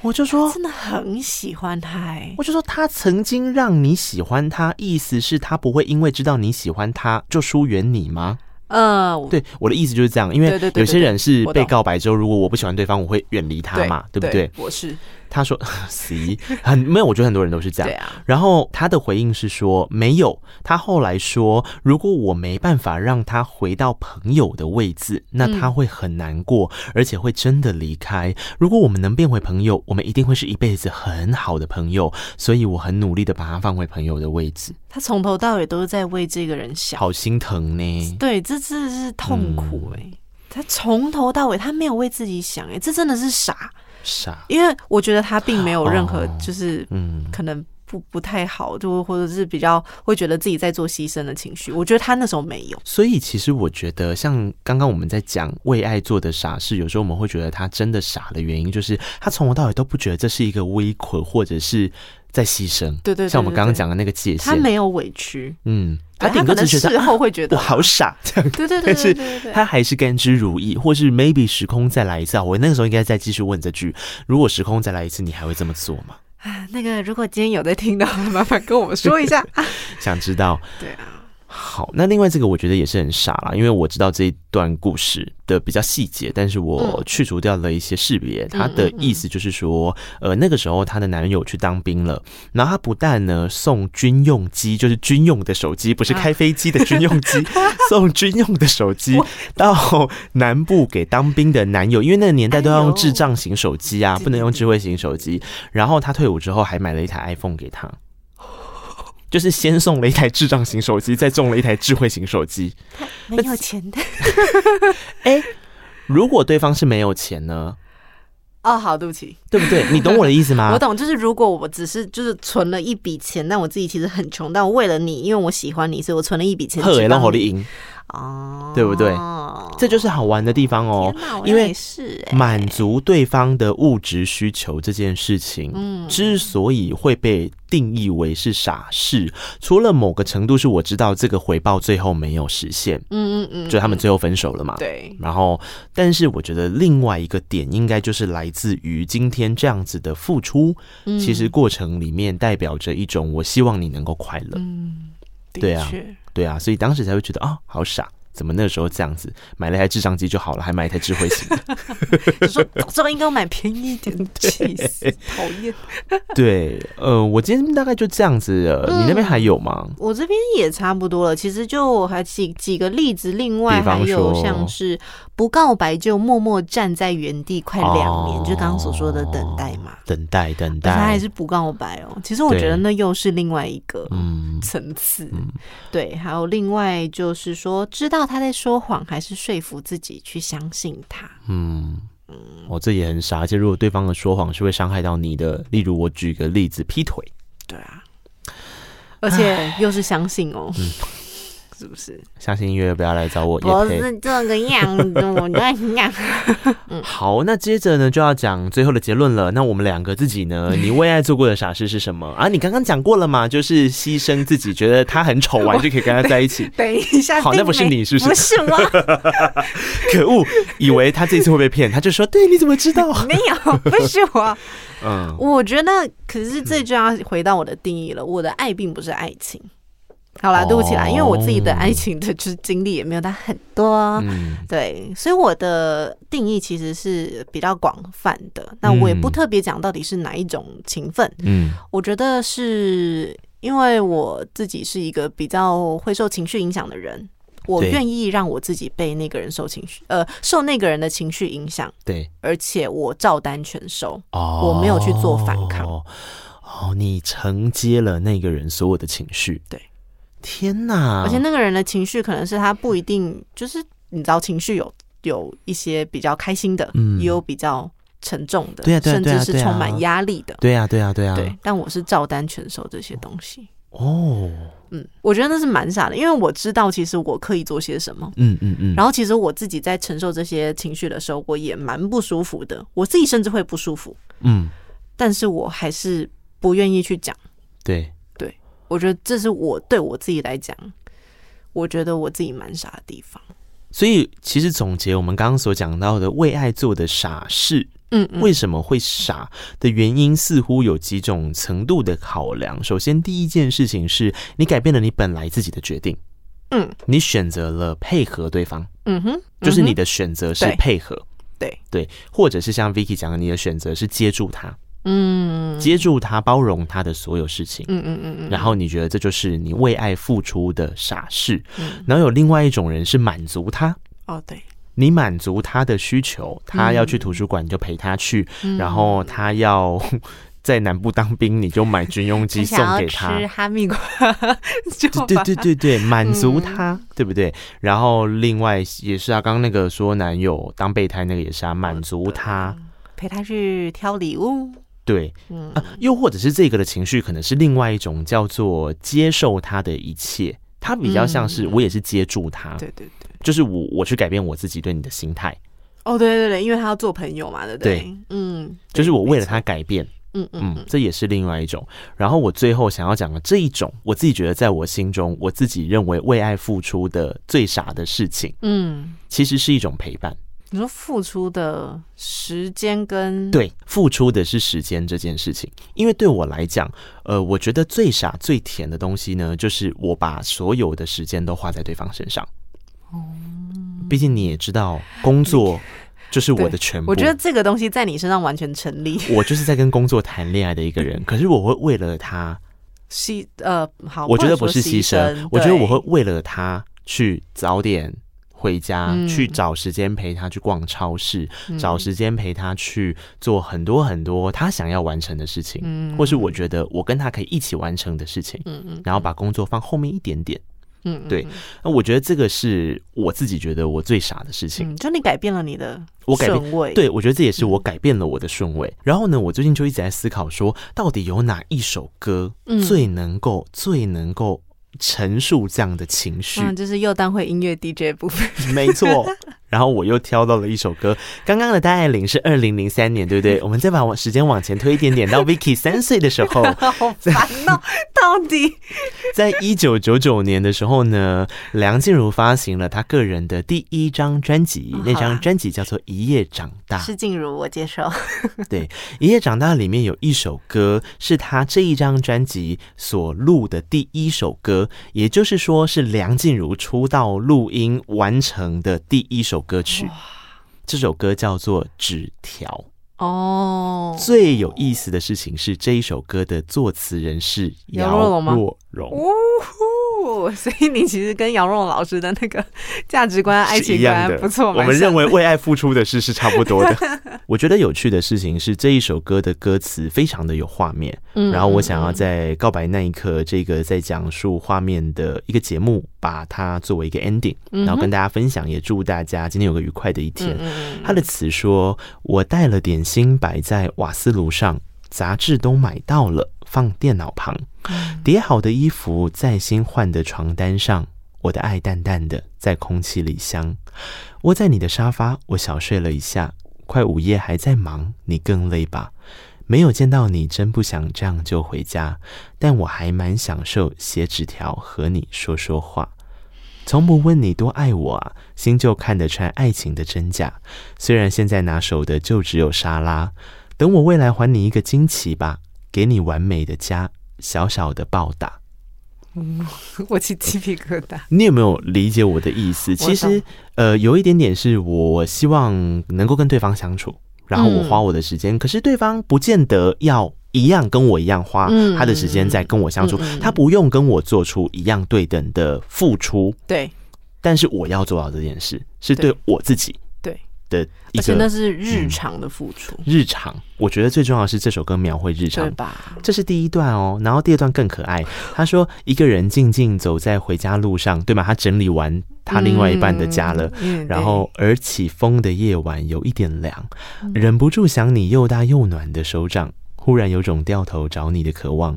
我就说
真的很喜欢他。哎，
我就说他曾经让你喜欢他，意思是他不会因为知道你喜欢他就疏远你吗？
嗯，
对，我的意思就是这样，因为有些人是被告白之后，如果我不喜欢对方，我会远离他嘛，对不对？
我是。
他说：[laughs] “C 很没有，我觉得很多人都是这样。
对啊。
然后他的回应是说没有。他后来说，如果我没办法让他回到朋友的位置，那他会很难过，而且会真的离开。如果我们能变回朋友，我们一定会是一辈子很好的朋友。所以我很努力的把他放回朋友的位置。
他从头到尾都是在为这个人想，
好心疼呢。
对，这真的是痛苦哎。他从头到尾他没有为自己想哎，这真的是傻。”
傻，
因为我觉得他并没有任何，就是嗯，可能不不太好，就或者是比较会觉得自己在做牺牲的情绪。我觉得他那时候没有。
所以其实我觉得，像刚刚我们在讲为爱做的傻事，有时候我们会觉得他真的傻的原因，就是他从头到尾都不觉得这是一个微困，或者是在牺牲。
对对，对，
像我们刚刚讲的那个界限，
他没有委屈，
嗯。
他顶多只是事后会觉得、啊、
我好傻 [laughs] 这样，
对对对，对，对，
是他还是甘之如饴，或是 maybe 时空再来一次啊，我那个时候应该再继续问这句：如果时空再来一次，你还会这么做吗？
啊，那个如果今天有在听的话，麻烦跟我们说一下，[laughs] [laughs]
想知道。
对啊。
好，那另外这个我觉得也是很傻啦，因为我知道这一段故事的比较细节，但是我去除掉了一些识别。他的意思就是说，呃，那个时候她的男友去当兵了，然后她不但呢送军用机，就是军用的手机，不是开飞机的军用机，[laughs] 送军用的手机到南部给当兵的男友，因为那个年代都要用智障型手机啊，不能用智慧型手机。然后她退伍之后还买了一台 iPhone 给他。就是先送了一台智障型手机，再送了一台智慧型手机。[laughs]
没有钱的。[laughs]
哎，如果对方是没有钱呢？
哦，好，对不起，
对不对？你懂我的意思吗？[laughs]
我懂，就是如果我只是就是存了一笔钱，但我自己其实很穷，但我为了你，因为我喜欢你，所以我存了一笔钱。
贺让火力赢
哦，
对不对？这就是好玩的地方哦，因为是满足对方的物质需求这件事情，嗯，之所以会被定义为是傻事，除了某个程度是我知道这个回报最后没有实现，嗯嗯嗯，就他们最后分手了嘛，
对。
然后，但是我觉得另外一个点应该就是来自于今天这样子的付出，其实过程里面代表着一种我希望你能够快乐，嗯，对啊。对啊，所以当时才会觉得啊、哦，好傻。怎么那时候这样子，买了一台智障机就好了，还买一台智慧型的。[laughs]
就说早知道应该买便宜一点的，[laughs] 气死，讨厌。[laughs]
对，呃，我今天大概就这样子了。嗯、你那边还有吗？
我这边也差不多了。其实就还几几个例子，另外还有像是不告白就默默站在原地快两年，哦、就刚刚所说的等待嘛，
等待等待，
他还是不告白哦。其实我觉得那又是另外一个层次。嗯、对，还有另外就是说，知道他在说谎，还是说服自己去相信他。嗯。
嗯，哦，这也很傻。而且如果对方的说谎是会伤害到你的，例如我举个例子，劈腿，
对啊，而且又是相信哦。嗯是不是？
相信音乐不要来找我。
不是这个样子，我乱讲。[laughs]
好，那接着呢就要讲最后的结论了。那我们两个自己呢？[laughs] 你为爱做过的傻事是什么啊？你刚刚讲过了嘛？就是牺牲自己，觉得他很丑完就可以跟他在一起。[laughs]
等一下，
好，那不是你，是不是？
不是我。
可恶，以为他这次会被骗，他就说：“对，你怎么知道？”
没有，不是我。嗯，我觉得，可是这就要回到我的定义了。我的爱并不是爱情。好啦，对不起啦，因为我自己的爱情的就是经历也没有他很多，嗯、对，所以我的定义其实是比较广泛的。那我也不特别讲到底是哪一种情分，嗯，我觉得是因为我自己是一个比较会受情绪影响的人，我愿意让我自己被那个人受情绪，呃，受那个人的情绪影响，
对，
而且我照单全收，哦，我没有去做反抗，
哦，你承接了那个人所有的情绪，
对。
天呐！
而且那个人的情绪可能是他不一定，就是你知道，情绪有有一些比较开心的，嗯，也有比较沉重的，
对啊，
甚至是充满压力的，
对啊，对啊，对啊，
对。但我是照单全收这些东西。
哦，
嗯，我觉得那是蛮傻的，因为我知道其实我可以做些什么，
嗯嗯嗯。
然后其实我自己在承受这些情绪的时候，我也蛮不舒服的，我自己甚至会不舒服，嗯。但是我还是不愿意去讲，
对。
我觉得这是我对我自己来讲，我觉得我自己蛮傻的地方。
所以，其实总结我们刚刚所讲到的为爱做的傻事，嗯，为什么会傻的原因，似乎有几种程度的考量。首先，第一件事情是你改变了你本来自己的决定，嗯，你选择了配合对方，嗯哼，就是你的选择是配合，
对
对，或者是像 Vicky 讲的，你的选择是接住他。嗯，接住他，包容他的所有事情。嗯嗯嗯嗯。然后你觉得这就是你为爱付出的傻事。嗯。然后有另外一种人是满足他。
哦，对。
你满足他的需求，他要去图书馆你就陪他去，然后他要 [laughs] 在南部当兵，你就买军用机 [laughs] 送给他。
吃哈密瓜。
对对对对，[laughs] 满足他，对不对？然后另外也是啊，刚刚那个说男友当备胎那个也是啊，满足他，
陪他去挑礼物。
对，嗯、啊，又或者是这个的情绪，可能是另外一种叫做接受他的一切，他比较像是我也是接住他，
对对对，
就是我我去改变我自己对你的心态。
哦，对对对，因为他要做朋友嘛，对不对？
对，嗯，就是我为了他改变，嗯嗯，嗯，这也是另外一种。然后我最后想要讲的这一种，我自己觉得在我心中，我自己认为为爱付出的最傻的事情，嗯，其实是一种陪伴。
你说付出的时间跟
对，付出的是时间这件事情，因为对我来讲，呃，我觉得最傻最甜的东西呢，就是我把所有的时间都花在对方身上。哦，毕竟你也知道，工作就是我的全部。
我觉得这个东西在你身上完全成立。
我就是在跟工作谈恋爱的一个人，可是我会为了他
牺呃，好，
我觉得不是牺牲，我觉得我会为了他去早点。回家去找时间陪他去逛超市，嗯、找时间陪他去做很多很多他想要完成的事情，嗯、或是我觉得我跟他可以一起完成的事情，嗯嗯，然后把工作放后面一点点，嗯，对，那我觉得这个是我自己觉得我最傻的事情，
嗯、就你改变了你的
我改变，对，我觉得这也是我改变了我的顺位。嗯、然后呢，我最近就一直在思考说，到底有哪一首歌最能够、嗯、最能够。陈述这样的情绪，
嗯，就是又当会音乐 DJ 部分，
没错。然后我又挑到了一首歌。刚刚的戴爱玲是二零零三年，对不对？我们再把时间往前推一点点，到 [laughs] Vicky 三岁的时候。[laughs]
好烦恼，到底 [laughs]
在一九九九年的时候呢，梁静茹发行了她个人的第一张专辑，那张专辑叫做《一夜长大》。
是静茹，我接受。
对，《一夜长大》里面有一首歌是她这一张专辑所录的第一首歌，也就是说是梁静茹出道录音完成的第一首歌曲。这首歌叫做《纸条》
哦。
最有意思的事情是，这一首歌的作词人是姚若龙。[laughs]
所以你其实跟杨蓉老师的那个价值观、爱情观不错。
我们认为为爱付出的事是差不多的。[laughs] 我觉得有趣的事情是这一首歌的歌词非常的有画面。嗯然后我想要在告白那一刻这个在讲述画面的一个节目，把它作为一个 ending，然后跟大家分享，也祝大家今天有个愉快的一天。他的词说：“我带了点心摆在瓦斯炉上，杂志都买到了，放电脑旁。”叠好的衣服在新换的床单上，我的爱淡淡的在空气里香。窝在你的沙发，我小睡了一下。快午夜还在忙，你更累吧？没有见到你，真不想这样就回家。但我还蛮享受写纸条和你说说话。从不问你多爱我啊，心就看得穿爱情的真假。虽然现在拿手的就只有沙拉，等我未来还你一个惊奇吧，给你完美的家。小小的报答，
嗯，[laughs] 我起鸡皮疙瘩。
你有没有理解我的意思？其实，呃，有一点点是我希望能够跟对方相处，然后我花我的时间，嗯，可是对方不见得要一样跟我一样花他的时间在跟我相处，他不用跟我做出一样对等的付出。
对，
但是我要做到这件事，是对我自己。的，
而且那是日常的付出。
嗯，日常，我觉得最重要的是这首歌描绘日常，
对吧？
这是第一段哦，然后第二段更可爱。他说：“一个人静静走在回家路上，对吗？他整理完他另外一半的家了，
嗯、
然后而起风的夜晚有一点凉，忍不住想你又大又暖的手掌，忽然有种掉头找你的渴望。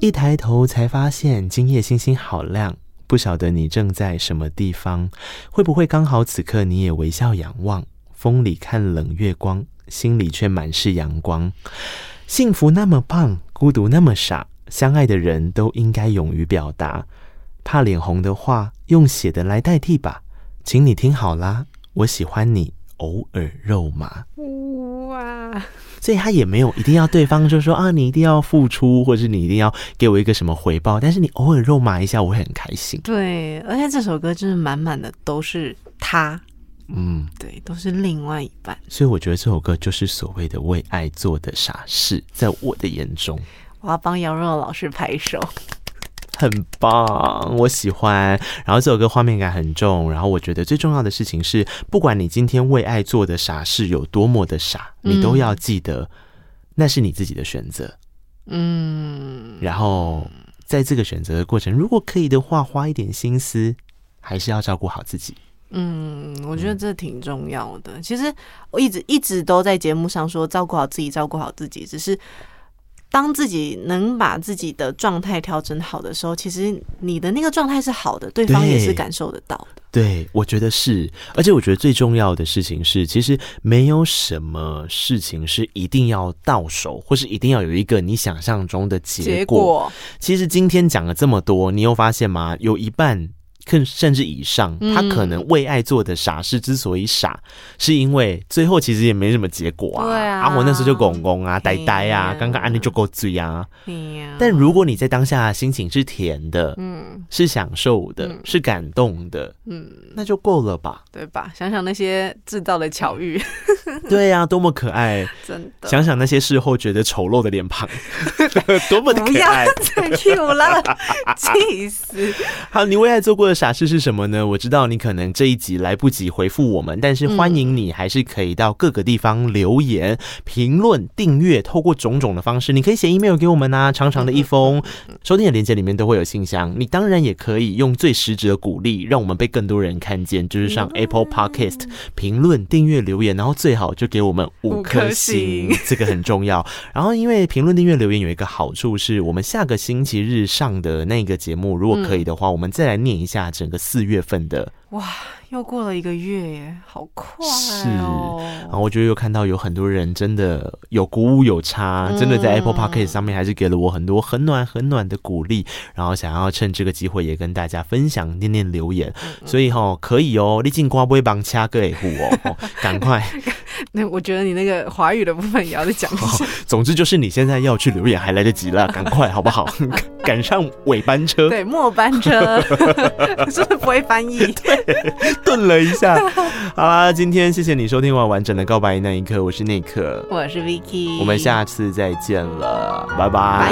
一抬头才发现今夜星星好亮，不晓得你正在什么地方，会不会刚好此刻你也微笑仰望？”风里看冷月光，心里却满是阳光。幸福那么棒，孤独那么傻，相爱的人都应该勇于表达。怕脸红的话，用写的来代替吧。请你听好啦，我喜欢你，偶尔肉麻。哇！所以他也没有一定要对方就说啊，你一定要付出，或者是你一定要给我一个什么回报。但是你偶尔肉麻一下，我会很开心。
对，而且这首歌真的满满的都是他。
嗯，
对，都是另外一半，
所以我觉得这首歌就是所谓的为爱做的傻事，在我的眼中，
我要帮杨若老师拍手，
很棒，我喜欢。然后这首歌画面感很重，然后我觉得最重要的事情是，不管你今天为爱做的傻事有多么的傻，你都要记得那是你自己的选择。
嗯，
然后在这个选择的过程，如果可以的话，花一点心思，还是要照顾好自己。
嗯，我觉得这挺重要的。其实我一直一直都在节目上说，照顾好自己，照顾好自己。只是当自己能把自己的状态调整好的时候，其实你的那个状态是好的，对方也是感受得到的。
对，我觉得是。而且我觉得最重要的事情是，其实没有什么事情是一定要到手，或是一定要有一个你想象中的结果。结果其实今天讲了这么多，你有发现吗？有一半。更甚至以上，他可能为爱做的傻事之所以傻，嗯、是因为最后其实也没什么结果啊。对啊，我那时候就拱拱啊，呆呆啊，刚刚安利就够醉啊。但如果你在当下心情是甜的，嗯，是享受的，嗯、是感动的，嗯，那就够了吧？
对吧？想想那些制造的巧遇，
对呀、啊，多么可爱！[laughs]
真的，
想想那些事后觉得丑陋的脸庞，[laughs] 多么的可爱！
不要再 Q 了，[laughs] 气死！
好，你为爱做过的傻事是什么呢？我知道你可能这一集来不及回复我们，但是欢迎你还是可以到各个地方留言、评论、订阅，透过种种的方式，你可以写 email 给我们啊，长长的一封。收听的链接里面都会有信箱，你当然也可以用最实质的鼓励，让我们被更多人看见，就是上 Apple Podcast 评论、订阅、留言，然后最好就给我们五颗星，[laughs] 这个很重要。然后因为评论、订阅、留言有一个好处是，我们下个星期日上的那个节目，如果可以的话，我们再来念一下。那整个四月份的。
哇，又过了一个月耶，好快哦！
是，然后我觉得又看到有很多人真的有鼓舞有差，嗯、真的在 Apple Podcast 上面还是给了我很多很暖很暖的鼓励，然后想要趁这个机会也跟大家分享念念留言，所以哈、哦、可以哦，你进瓜不会帮掐个户哦，[laughs] 赶快。[laughs]
那我觉得你那个华语的部分也要再讲一下。[laughs]
总之就是你现在要去留言还来得及了，赶快好不好？赶上尾班车，
对，末班车，是不是不会翻译？
顿了一下。[laughs] 好啦，今天谢谢你收听完完整的告白那一刻，我是 Nick，
我是 Vicky。
我们下次再见了，拜拜。